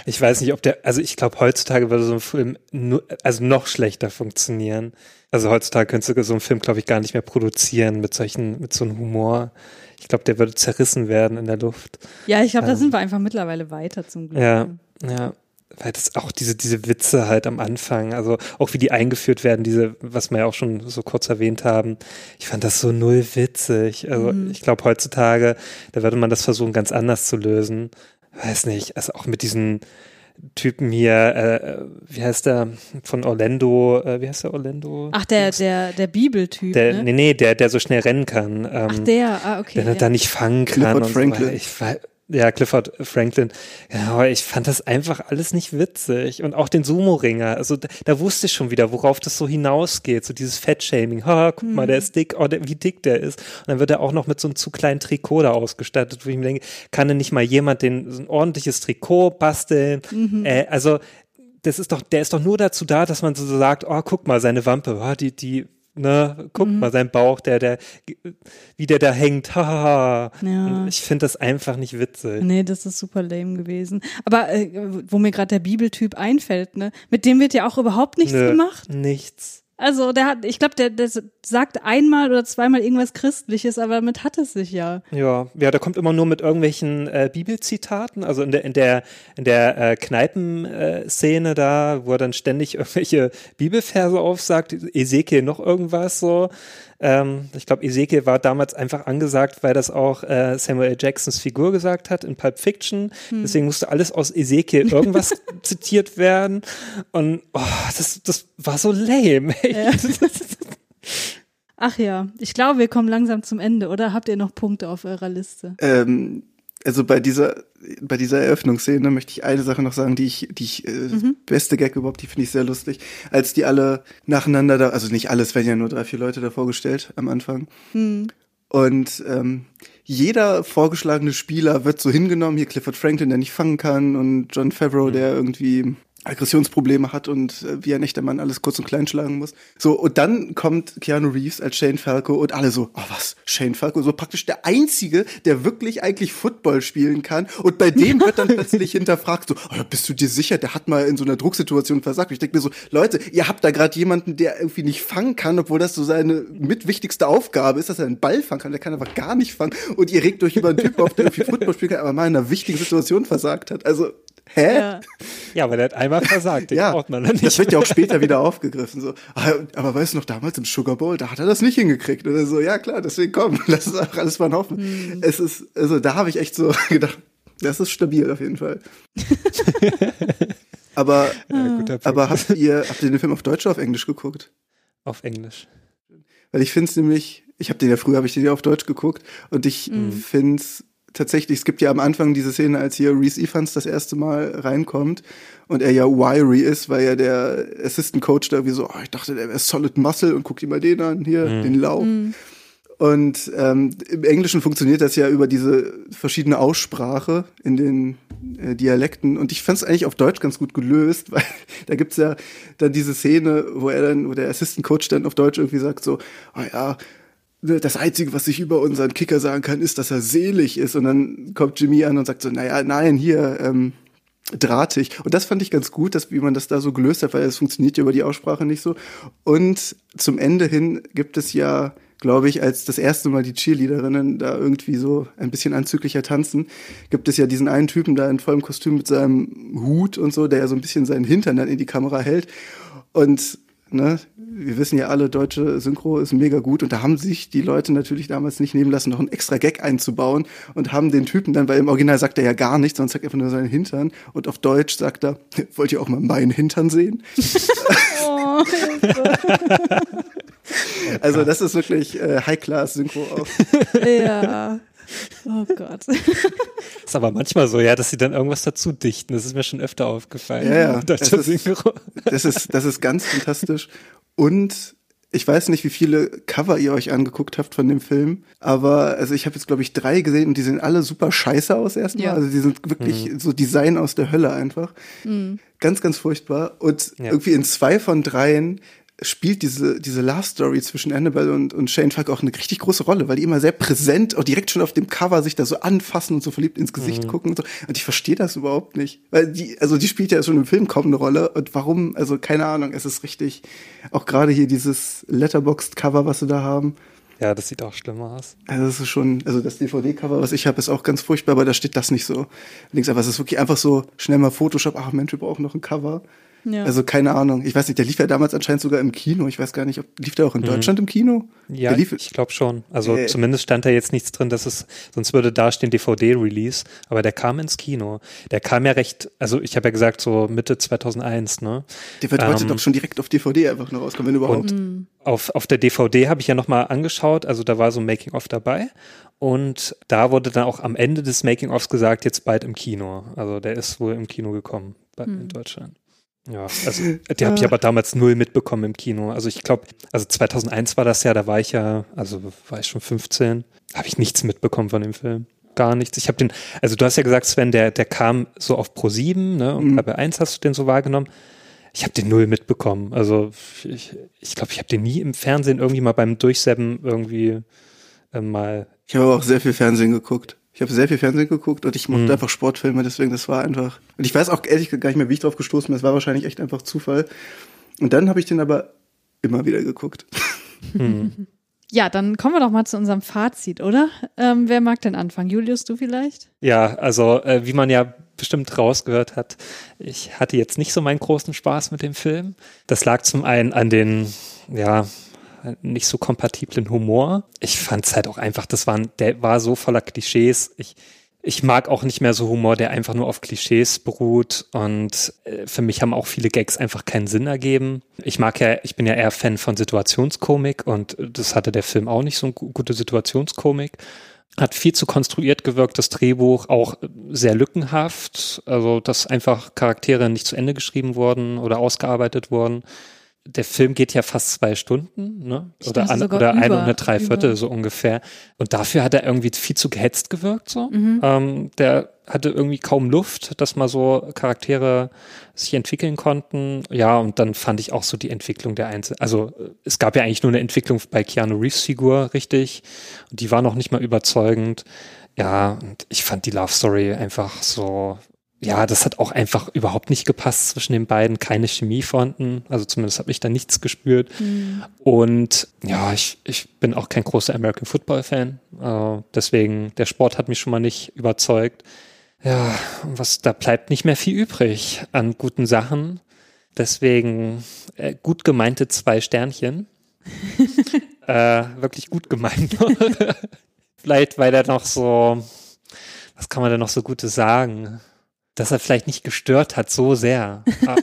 ich weiß nicht, ob der, also ich glaube, heutzutage würde so ein Film nur, also noch schlechter funktionieren. Also heutzutage könntest du so einen Film, glaube ich, gar nicht mehr produzieren mit solchen, mit so einem Humor. Ich glaube, der würde zerrissen werden in der Luft. Ja, ich glaube, da Ähm. sind wir einfach mittlerweile weiter zum Glück. Ja, ja. Weil das auch diese, diese Witze halt am Anfang, also auch wie die eingeführt werden, diese, was wir ja auch schon so kurz erwähnt haben. Ich fand das so null witzig. Also Mhm. ich glaube heutzutage, da würde man das versuchen, ganz anders zu lösen. Weiß nicht, also auch mit diesen Typen hier, äh, wie heißt der von Orlando, äh, wie heißt der Orlando? Ach, der, der, der Bibeltyp, Der, ne? nee, nee, der, der so schnell rennen kann. Ähm, Ach, der, ah, okay. der ja. da nicht fangen kann. Clifford und Franklin. So. Ich, ja, Clifford Franklin. Aber ich fand das einfach alles nicht witzig. Und auch den Sumo-Ringer. Also da, da wusste ich schon wieder, worauf das so hinausgeht. So dieses Fettshaming. Ha, guck mal, Mhm. der ist dick. Oh, der, wie dick der ist. Und dann wird er auch noch mit so einem zu kleinen Trikot da ausgestattet, wo ich mir denke, kann denn nicht mal jemand den, so ein ordentliches Trikot basteln? Mhm. Äh, also, das ist doch, der ist doch nur dazu da, dass man so sagt, oh, guck mal, seine Wampe, oh, die, die, ne, guck Mhm. mal, sein Bauch, der, der, wie der da hängt, haha. Ja. Ich finde das einfach nicht witzig. Nee, das ist super lame gewesen. Aber äh, wo mir gerade der Bibeltyp einfällt, ne, mit dem wird ja auch überhaupt nichts Nö, gemacht. Nichts. Also der hat, ich glaube, der, der sagt einmal oder zweimal irgendwas Christliches, aber damit hat es sich ja. Ja, ja, der kommt immer nur mit irgendwelchen äh, Bibelzitaten, also in der in der in der äh, Kneipenszene da, wo er dann ständig irgendwelche Bibelverse aufsagt, Ezekiel noch irgendwas so. Ähm, ich glaube, Ezekiel war damals einfach angesagt, weil das auch äh, Samuel L. Jacksons Figur gesagt hat in Pulp Fiction. Hm. Deswegen musste alles aus Ezekiel irgendwas zitiert werden. Und oh, das, das war so lame. Ja. Ach ja, ich glaube, wir kommen langsam zum Ende, oder? Habt ihr noch Punkte auf eurer Liste? Ähm, also bei dieser, bei dieser Eröffnungsszene möchte ich eine Sache noch sagen, die ich, die ich, äh, Mhm. beste Gag überhaupt, die finde ich sehr lustig. Als die alle nacheinander da, also nicht alles, werden ja nur drei, vier Leute da vorgestellt am Anfang. Hm. Und ähm, jeder vorgeschlagene Spieler wird so hingenommen, hier Clifford Franklin, der nicht fangen kann, und John Favreau, der irgendwie Aggressionsprobleme hat und äh, wie ein echter Mann alles kurz und klein schlagen muss. So, und dann kommt Keanu Reeves als Shane Falco und alle so, oh was, Shane Falco, so praktisch der Einzige, der wirklich eigentlich Football spielen kann. Und bei dem wird dann plötzlich hinterfragt, so, oh, bist du dir sicher, der hat mal in so einer Drucksituation versagt. Und ich denke mir so, Leute, ihr habt da gerade jemanden, der irgendwie nicht fangen kann, obwohl das so seine mitwichtigste Aufgabe ist, dass er einen Ball fangen kann. Der kann aber gar nicht fangen. Und ihr regt euch über einen Typen auf, der irgendwie Football spielen kann, aber mal in einer wichtigen Situation versagt hat. Also, hä? Ja. Ja, aber der hat einmal versagt, den Ja, braucht man dann nicht. das wird ja auch später wieder aufgegriffen. So, aber weißt du noch, damals im Sugar Bowl, da hat er das nicht hingekriegt. Oder so, ja klar, deswegen komm, lass es auch alles mal hoffen. Es ist, also da habe ich echt so gedacht, das ist stabil auf jeden Fall. aber, Ja, aber habt ihr, habt ihr den Film auf Deutsch oder auf Englisch geguckt? Auf Englisch. Weil ich finde es nämlich, ich habe den ja früher, habe ich den ja auf Deutsch geguckt und ich finde es tatsächlich, es gibt ja am Anfang diese Szene, als hier Reese Evans das erste Mal reinkommt und er ja wiry ist, weil ja der Assistant Coach da wie so, oh, ich dachte, der wäre Solid Muscle und guck dir mal den an, hier, Mhm. den Lauch. Und ähm, im Englischen funktioniert das ja über diese verschiedene Aussprache in den äh, Dialekten. Und ich fand es eigentlich auf Deutsch ganz gut gelöst, weil da gibt's ja dann diese Szene, wo er dann, wo der Assistant Coach dann auf Deutsch irgendwie sagt so, oh ja, das Einzige, was ich über unseren Kicker sagen kann, ist, dass er selig ist. Und dann kommt Jimmy an und sagt so, naja, nein, hier, ähm, drahtig. Und das fand ich ganz gut, dass, wie man das da so gelöst hat, weil es funktioniert ja über die Aussprache nicht so. Und zum Ende hin gibt es ja, glaube ich, als das erste Mal die Cheerleaderinnen da irgendwie so ein bisschen anzüglicher tanzen, gibt es ja diesen einen Typen da in vollem Kostüm mit seinem Hut und so, der ja so ein bisschen seinen Hintern dann in die Kamera hält. Und ne, wir wissen ja alle, deutsche Synchro ist mega gut und da haben sich die Leute natürlich damals nicht nehmen lassen, noch einen extra Gag einzubauen und haben den Typen dann, weil im Original sagt er ja gar nichts, sondern sagt einfach nur seinen Hintern und auf Deutsch sagt er, wollt ihr auch mal meinen Hintern sehen? Oh, Also das ist wirklich äh, High-Class-Synchro auch. ja. Oh Gott. Ist aber manchmal so, ja, dass sie dann irgendwas dazu dichten. Das ist mir schon öfter aufgefallen. Ja, ja. Das ist-. Das ist, das ist ganz fantastisch. Und ich weiß nicht, wie viele Cover ihr euch angeguckt habt von dem Film, aber also ich habe jetzt, glaube ich, drei gesehen und die sehen alle super scheiße aus erstmal. Ja. Also die sind wirklich so Design aus der Hölle einfach. Ganz, ganz furchtbar. Und Ja. irgendwie in zwei von dreien spielt diese, diese Love Story zwischen Annabelle und, und Shane Falk auch eine richtig große Rolle, weil die immer sehr präsent, auch direkt schon auf dem Cover sich da so anfassen und so verliebt ins Gesicht gucken und so. Und ich verstehe das überhaupt nicht. Weil die, also die spielt ja schon im Film kaum eine Rolle. Und warum, also keine Ahnung, es ist richtig, auch gerade hier dieses Letterboxd-Cover, was sie da haben. Ja, das sieht auch schlimm aus. Also das ist schon, also das DVD-Cover, was ich habe, ist auch ganz furchtbar, aber da steht das nicht so. Links aber es ist wirklich einfach so schnell mal Photoshop, ach Mensch, wir brauchen noch ein Cover. Ja. Also keine Ahnung. Ich weiß nicht, der lief ja damals anscheinend sogar im Kino. Ich weiß gar nicht, ob lief der auch in Deutschland im Kino? Ja, lief, ich glaube schon. Also Äh. zumindest stand da jetzt nichts drin, dass es, sonst würde da stehen DVD-Release, aber der kam ins Kino. Der kam ja recht, also ich habe ja gesagt, so Mitte 2001, ne? der wird heute ähm, doch schon direkt auf DVD einfach nur rauskommen, wenn überhaupt. Und auf, auf der DVD habe ich ja nochmal angeschaut, also da war so ein Making-of dabei. Und da wurde dann auch am Ende des Making-ofs gesagt, jetzt bald im Kino. Also der ist wohl im Kino gekommen bei, in Deutschland. Ja, also die habe ich aber damals null mitbekommen im Kino. Also ich glaube, also 2001 war das ja, da war ich ja, also war ich schon 15, habe ich nichts mitbekommen von dem Film. Gar nichts. Ich habe den, also du hast ja gesagt, Sven, der, der kam so auf Pro 7, ne? Und bei 1 hast du den so wahrgenommen. Ich habe den null mitbekommen. Also ich glaube, ich, glaub, ich habe den nie im Fernsehen irgendwie mal beim Durchseppen irgendwie äh, mal. Ich habe aber auch sehr viel Fernsehen geguckt. Ich habe sehr viel Fernsehen geguckt und ich mochte Mhm. einfach Sportfilme, deswegen das war einfach. Und ich weiß auch ehrlich gesagt gar nicht mehr, wie ich drauf gestoßen bin. Das war wahrscheinlich echt einfach Zufall. Und dann habe ich den aber immer wieder geguckt. Ja, dann kommen wir doch mal zu unserem Fazit, oder? Ähm, wer mag denn anfangen? Julius, du vielleicht? Ja, also äh, wie man ja bestimmt rausgehört hat, ich hatte jetzt nicht so meinen großen Spaß mit dem Film. Das lag zum einen an den, ja, nicht so kompatiblen Humor. Ich fand es halt auch einfach, das war, der war so voller Klischees. Ich, ich mag auch nicht mehr so Humor, der einfach nur auf Klischees beruht und äh, für mich haben auch viele Gags einfach keinen Sinn ergeben. Ich mag ja, ich bin ja eher Fan von Situationskomik und das hatte der Film auch nicht so eine gu- gute Situationskomik. Hat viel zu konstruiert gewirkt, das Drehbuch auch sehr lückenhaft, also dass einfach Charaktere nicht zu Ende geschrieben wurden oder ausgearbeitet wurden. Der Film geht ja fast zwei Stunden, ne? Oder, an, oder eine über- und eine Dreiviertel, über. so ungefähr. Und dafür hat er irgendwie viel zu gehetzt gewirkt, so. Mhm. Ähm, der hatte irgendwie kaum Luft, dass mal so Charaktere sich entwickeln konnten. Ja, und dann fand ich auch so die Entwicklung der Einzel also äh, es gab ja eigentlich nur eine Entwicklung bei Keanu Reeves Figur, richtig. Und die war noch nicht mal überzeugend. Ja, und ich fand die Love Story einfach so ja, das hat auch einfach überhaupt nicht gepasst zwischen den beiden, keine Chemie vorhanden. Also zumindest habe ich da nichts gespürt. Mhm. Und ja, ich, ich bin auch kein großer American Football Fan. Äh, deswegen, der Sport hat mich schon mal nicht überzeugt. Ja, was, da bleibt nicht mehr viel übrig an guten Sachen. Deswegen äh, gut gemeinte zwei Sternchen. äh, wirklich gut gemeint. Vielleicht, weil er noch so, was kann man denn noch so Gutes sagen? Dass er vielleicht nicht gestört hat so sehr. Ah.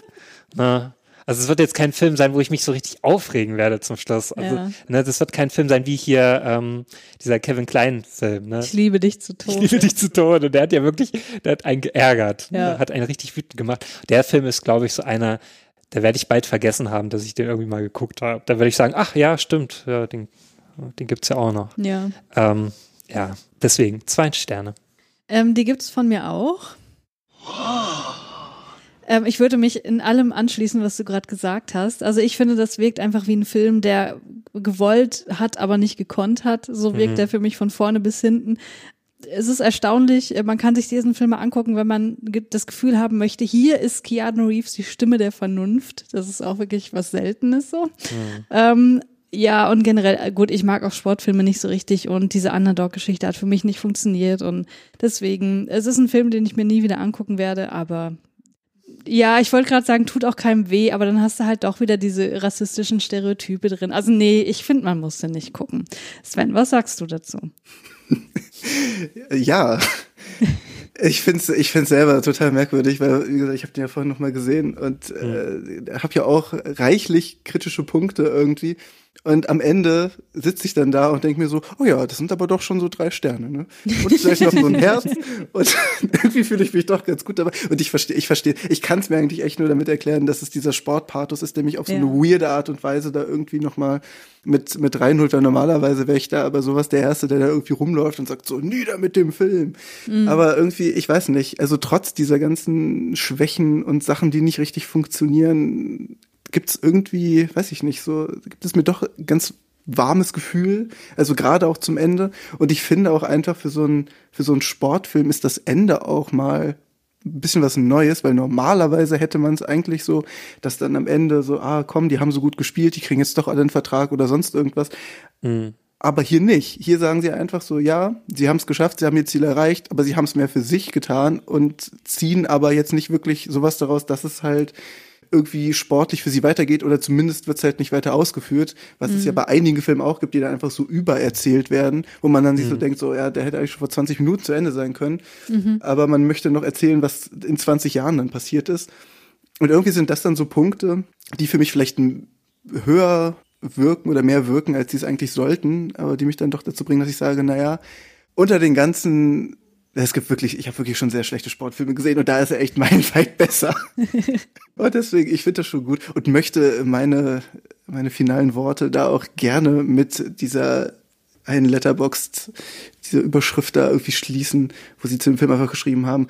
Na, also es wird jetzt kein Film sein, wo ich mich so richtig aufregen werde zum Schluss. Also, ja. ne, das wird kein Film sein wie hier ähm, dieser Kevin Klein-Film. Ne? Ich liebe dich zu Tode. Ich liebe dich zu Tode. Der hat ja wirklich, der hat einen geärgert. Ja. Ne? Hat einen richtig wütend gemacht. Der Film ist, glaube ich, so einer, da werde ich bald vergessen haben, dass ich den irgendwie mal geguckt habe. Da werde ich sagen, ach ja, stimmt, ja, den, den gibt's ja auch noch. Ja. Ähm, ja, deswegen zwei Sterne. Ähm, die gibt's von mir auch. Ähm, ich würde mich in allem anschließen, was du gerade gesagt hast. Also ich finde, das wirkt einfach wie ein Film, der gewollt hat, aber nicht gekonnt hat. So wirkt mhm. er für mich von vorne bis hinten. Es ist erstaunlich, äh, man kann sich diesen Film mal angucken, wenn man das Gefühl haben möchte, hier ist Keanu Reeves die Stimme der Vernunft. Das ist auch wirklich was Seltenes so. Mhm. Ähm, ja, und generell, äh, gut, ich mag auch Sportfilme nicht so richtig und diese Underdog-Geschichte hat für mich nicht funktioniert und deswegen, es ist ein Film, den ich mir nie wieder angucken werde, aber ja, ich wollte gerade sagen, tut auch keinem weh, aber dann hast du halt doch wieder diese rassistischen Stereotype drin. Also nee, ich finde, man muss den nicht gucken. Sven, was sagst du dazu? ja. Ich finde es ich find's selber total merkwürdig, weil, wie gesagt, ich habe den ja vorhin nochmal gesehen und äh, habe ja auch reichlich kritische Punkte irgendwie. Und am Ende sitze ich dann da und denke mir so, oh ja, das sind aber doch schon so drei Sterne, ne? Und vielleicht noch so ein Herz. Und irgendwie fühle ich mich doch ganz gut dabei. Und ich verstehe, ich verstehe, ich kann es mir eigentlich echt nur damit erklären, dass es dieser Sportpathos ist, der mich auf so eine weirde Art und Weise da irgendwie nochmal mit, mit reinholt. Weil normalerweise wäre ich da aber sowas der Erste, der da irgendwie rumläuft und sagt so, nieder mit dem Film. Mhm. Aber irgendwie, ich weiß nicht, also trotz dieser ganzen Schwächen und Sachen, die nicht richtig funktionieren, gibt es irgendwie, weiß ich nicht, so gibt es mir doch ganz warmes Gefühl, also gerade auch zum Ende. Und ich finde auch einfach für so einen für so einen Sportfilm ist das Ende auch mal ein bisschen was Neues, weil normalerweise hätte man es eigentlich so, dass dann am Ende so, ah komm, die haben so gut gespielt, die kriegen jetzt doch alle einen Vertrag oder sonst irgendwas. Mhm. Aber hier nicht. Hier sagen sie einfach so, ja, sie haben es geschafft, sie haben ihr Ziel erreicht, aber sie haben es mehr für sich getan und ziehen aber jetzt nicht wirklich sowas daraus, dass es halt irgendwie sportlich für sie weitergeht oder zumindest wird es halt nicht weiter ausgeführt, was mhm. es ja mhm. bei einigen Filmen auch gibt, die dann einfach so übererzählt werden, wo man dann mhm. sich so mhm. denkt, so ja, der hätte eigentlich schon vor 20 Minuten zu Ende sein können, mhm. aber man möchte noch erzählen, was in 20 Jahren dann passiert ist. Und irgendwie sind das dann so Punkte, die für mich vielleicht höher wirken oder mehr wirken, als sie es eigentlich sollten, aber die mich dann doch dazu bringen, dass ich sage, naja, unter den ganzen es gibt wirklich, ich habe wirklich schon sehr schlechte Sportfilme gesehen und da ist er echt meilenweit besser. und deswegen, ich finde das schon gut und möchte meine, meine finalen Worte da auch gerne mit dieser einen Letterboxd, dieser Überschrift da irgendwie schließen, wo sie zu dem Film einfach geschrieben haben,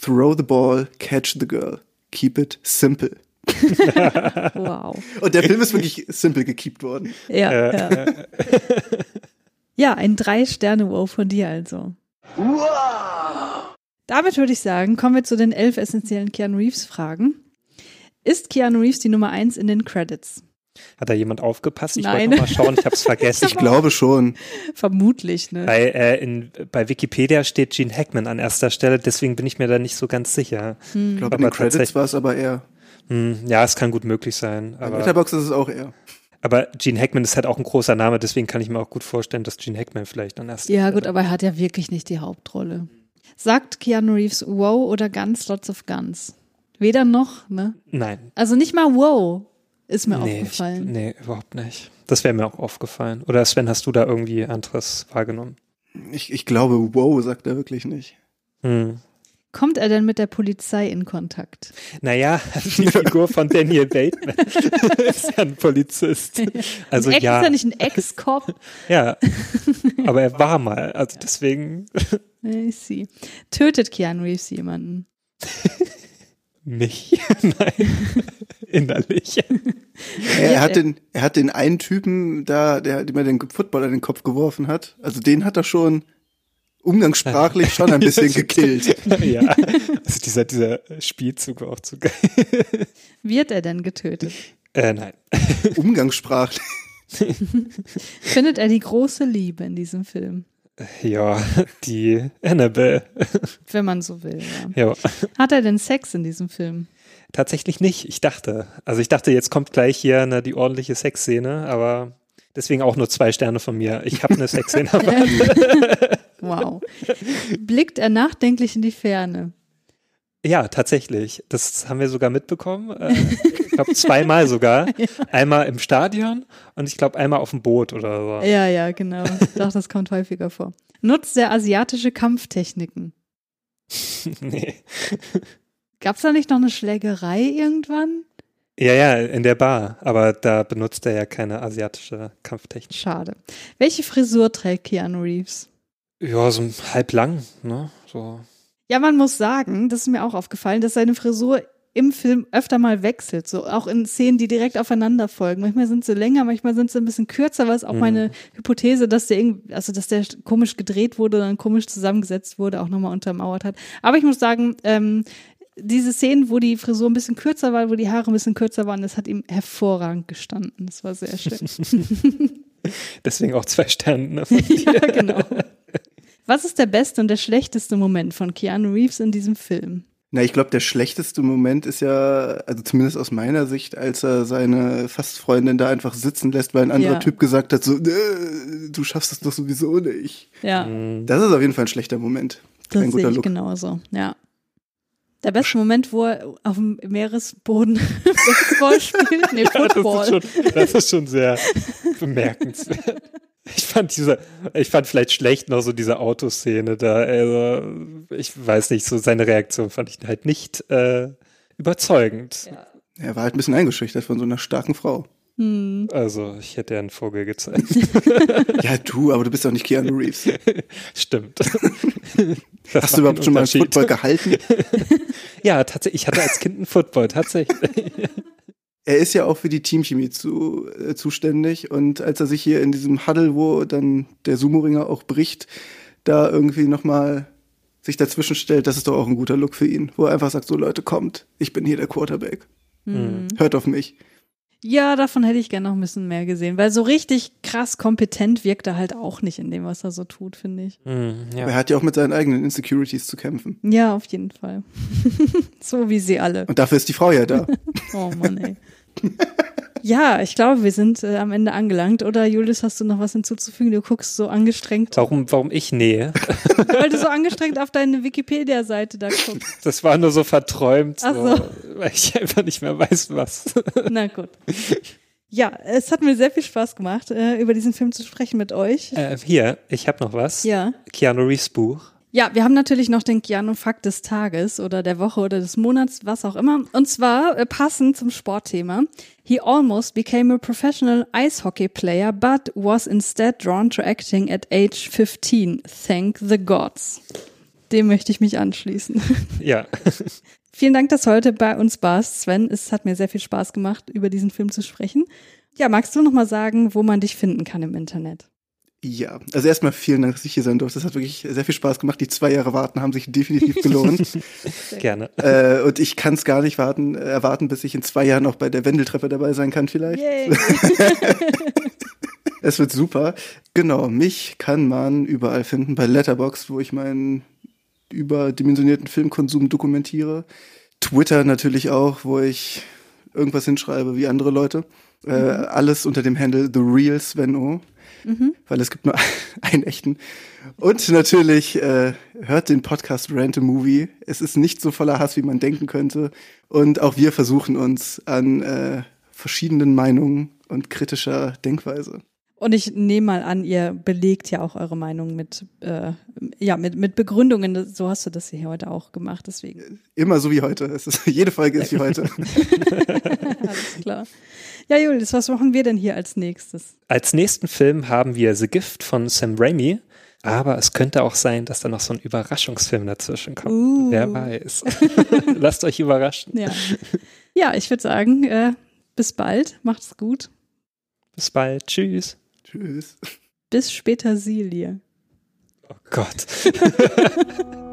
throw the ball, catch the girl, keep it simple. wow. Und der Film ist wirklich simpel gekiept worden. Ja, ja. ja ein Drei-Sterne-Wow von dir also. Wow! Damit würde ich sagen, kommen wir zu den elf essentiellen Keanu Reeves Fragen. Ist Keanu Reeves die Nummer eins in den Credits? Hat da jemand aufgepasst? Ich wollte noch mal schauen, ich habe es vergessen. ich glaube schon. Vermutlich, ne? Bei, äh, in, bei Wikipedia steht Gene Hackman an erster Stelle, deswegen bin ich mir da nicht so ganz sicher. Hm. Ich glaube, in den Credits war es aber eher. Hm, ja, es kann gut möglich sein. Bei Letterboxd ist es auch eher. Aber Gene Hackman ist halt auch ein großer Name, deswegen kann ich mir auch gut vorstellen, dass Gene Hackman vielleicht dann erst. Ja, gut, aber er hat ja wirklich nicht die Hauptrolle. Sagt Keanu Reeves wow oder Guns, lots of Guns? Weder noch, ne? Nein. Also nicht mal wow ist mir nee, aufgefallen. Ich, nee, überhaupt nicht. Das wäre mir auch aufgefallen. Oder Sven, hast du da irgendwie anderes wahrgenommen? Ich, ich glaube, wow sagt er wirklich nicht. Hm. Kommt er denn mit der Polizei in Kontakt? Naja, die Figur von Daniel Bateman ist ja ein Polizist. Also ein ja. Ist er nicht ein Ex-Cop? ja, aber er war mal. Also deswegen I see. Tötet Keanu Reeves jemanden? Mich? Nein. Innerlich. Er hat, den, er hat den einen Typen da, der, dem er den Football in den Kopf geworfen hat. Also den hat er schon umgangssprachlich schon ein bisschen gekillt. ja, also dieser, dieser Spielzug war auch zu geil. Wird er denn getötet? Äh, nein. Umgangssprachlich. Findet er die große Liebe in diesem Film? Ja, die Annabelle. Wenn man so will, ja. Ja. Hat er denn Sex in diesem Film? Tatsächlich nicht. Ich dachte. Also ich dachte, jetzt kommt gleich hier ne, die ordentliche Sexszene, aber deswegen auch nur zwei Sterne von mir. Ich habe eine Sexszene erwartet. Wow. Blickt er nachdenklich in die Ferne? Ja, tatsächlich. Das haben wir sogar mitbekommen. Äh, ich glaube zweimal sogar. ja. Einmal im Stadion und ich glaube einmal auf dem Boot oder so. Ja, ja, genau. Doch, das kommt häufiger vor. Nutzt er asiatische Kampftechniken? nee. Gab's da nicht noch eine Schlägerei irgendwann? Ja, ja, in der Bar. Aber da benutzt er ja keine asiatische Kampftechnik. Schade. Welche Frisur trägt Keanu Reeves? Ja, so halb lang, ne? So. Ja, man muss sagen, das ist mir auch aufgefallen, dass seine Frisur im Film öfter mal wechselt, so auch in Szenen, die direkt aufeinander folgen. Manchmal sind sie länger, manchmal sind sie ein bisschen kürzer, was auch mhm. meine Hypothese, dass der irgendwie, also dass der komisch gedreht wurde und dann komisch zusammengesetzt wurde, auch nochmal untermauert hat. Aber ich muss sagen, ähm, diese Szenen, wo die Frisur ein bisschen kürzer war, wo die Haare ein bisschen kürzer waren, das hat ihm hervorragend gestanden. Das war sehr schön. Deswegen auch zwei Sterne. Ne, ja, genau. Was ist der beste und der schlechteste Moment von Keanu Reeves in diesem Film? Na, ich glaube, der schlechteste Moment ist ja, also zumindest aus meiner Sicht, als er seine Fastfreundin da einfach sitzen lässt, weil ein anderer ja. Typ gesagt hat, so, äh, du schaffst es doch sowieso nicht. Ja. Das ist auf jeden Fall ein schlechter Moment. Das ein guter sehe ich Look. genauso, ja. Der beste Moment, wo er auf dem Meeresboden Baseball spielt? Nee, Football. Ja, das, ist schon, das ist schon sehr bemerkenswert. Ich fand diese, ich fand vielleicht schlecht noch so diese Autoszene da. Also, ich weiß nicht, so seine Reaktion fand ich halt nicht äh, überzeugend. Ja. Er war halt ein bisschen eingeschüchtert von so einer starken Frau. Hm. Also, ich hätte ja einen Vogel gezeigt. ja, du, aber du bist doch nicht Keanu Reeves. Stimmt. Das Hast du überhaupt schon mal einen Football gehalten? ja, tatsächlich. Ich hatte als Kind einen Football, tatsächlich. Er ist ja auch für die Teamchemie zu, äh, zuständig und als er sich hier in diesem Huddle, wo dann der Sumo-Ringer auch bricht, da irgendwie nochmal sich dazwischen stellt, das ist doch auch ein guter Look für ihn, wo er einfach sagt, so Leute, kommt, ich bin hier der Quarterback. Mhm. Hört auf mich. Ja, davon hätte ich gerne noch ein bisschen mehr gesehen, weil so richtig krass kompetent wirkt er halt auch nicht in dem, was er so tut, finde ich. Mm, ja. Er hat ja auch mit seinen eigenen Insecurities zu kämpfen. Ja, auf jeden Fall. so wie sie alle. Und dafür ist die Frau ja da. oh Mann, ey. Ja, ich glaube, wir sind äh, am Ende angelangt. Oder Julius, hast du noch was hinzuzufügen? Du guckst so angestrengt. Warum, warum ich nähe? Weil du so angestrengt auf deine Wikipedia-Seite da guckst. Das war nur so verträumt, Ach so. weil ich einfach nicht mehr weiß, was. Na gut. Ja, es hat mir sehr viel Spaß gemacht, äh, über diesen Film zu sprechen mit euch. Äh, hier, ich habe noch was. Ja. Keanu Reeves Buch. Ja, wir haben natürlich noch den Keanu-Fakt des Tages oder der Woche oder des Monats, was auch immer. Und zwar äh, passend zum Sportthema. He almost became a professional ice hockey player, but was instead drawn to acting at age 15. Thank the gods. Dem möchte ich mich anschließen. Ja. Vielen Dank, dass du heute bei uns warst, Sven. Es hat mir sehr viel Spaß gemacht, über diesen Film zu sprechen. Ja, magst du noch mal sagen, wo man dich finden kann im Internet? Ja, also erstmal vielen Dank, dass ich hier sein durfte. Das hat wirklich sehr viel Spaß gemacht. Die zwei Jahre warten haben sich definitiv gelohnt. Gerne. Äh, und ich kann es gar nicht warten, äh, erwarten, bis ich in zwei Jahren auch bei der Wendeltreppe dabei sein kann, vielleicht. Yay. es wird super. Genau, mich kann man überall finden bei Letterbox, wo ich meinen überdimensionierten Filmkonsum dokumentiere. Twitter natürlich auch, wo ich irgendwas hinschreibe wie andere Leute. Äh, mhm. alles unter dem Handle The Real Sven O. Mhm. Weil es gibt nur einen echten. Und natürlich äh, hört den Podcast Rant a Movie. Es ist nicht so voller Hass, wie man denken könnte. Und auch wir versuchen uns an äh, verschiedenen Meinungen und kritischer Denkweise. Und ich nehme mal an, ihr belegt ja auch eure Meinung mit, äh, ja, mit, mit Begründungen. So hast du das hier heute auch gemacht, deswegen. Immer so wie heute. Es ist, jede Folge ist wie heute. Alles klar. Ja, Julius, was machen wir denn hier als nächstes? Als nächsten Film haben wir The Gift von Sam Raimi. Aber es könnte auch sein, dass da noch so ein Überraschungsfilm dazwischen kommt. Uh. Wer weiß. Lasst euch überraschen. Ja, ja ich würde sagen, äh, bis bald. Macht's gut. Bis bald. Tschüss. Tschüss. Bis später, Silie. Oh Gott.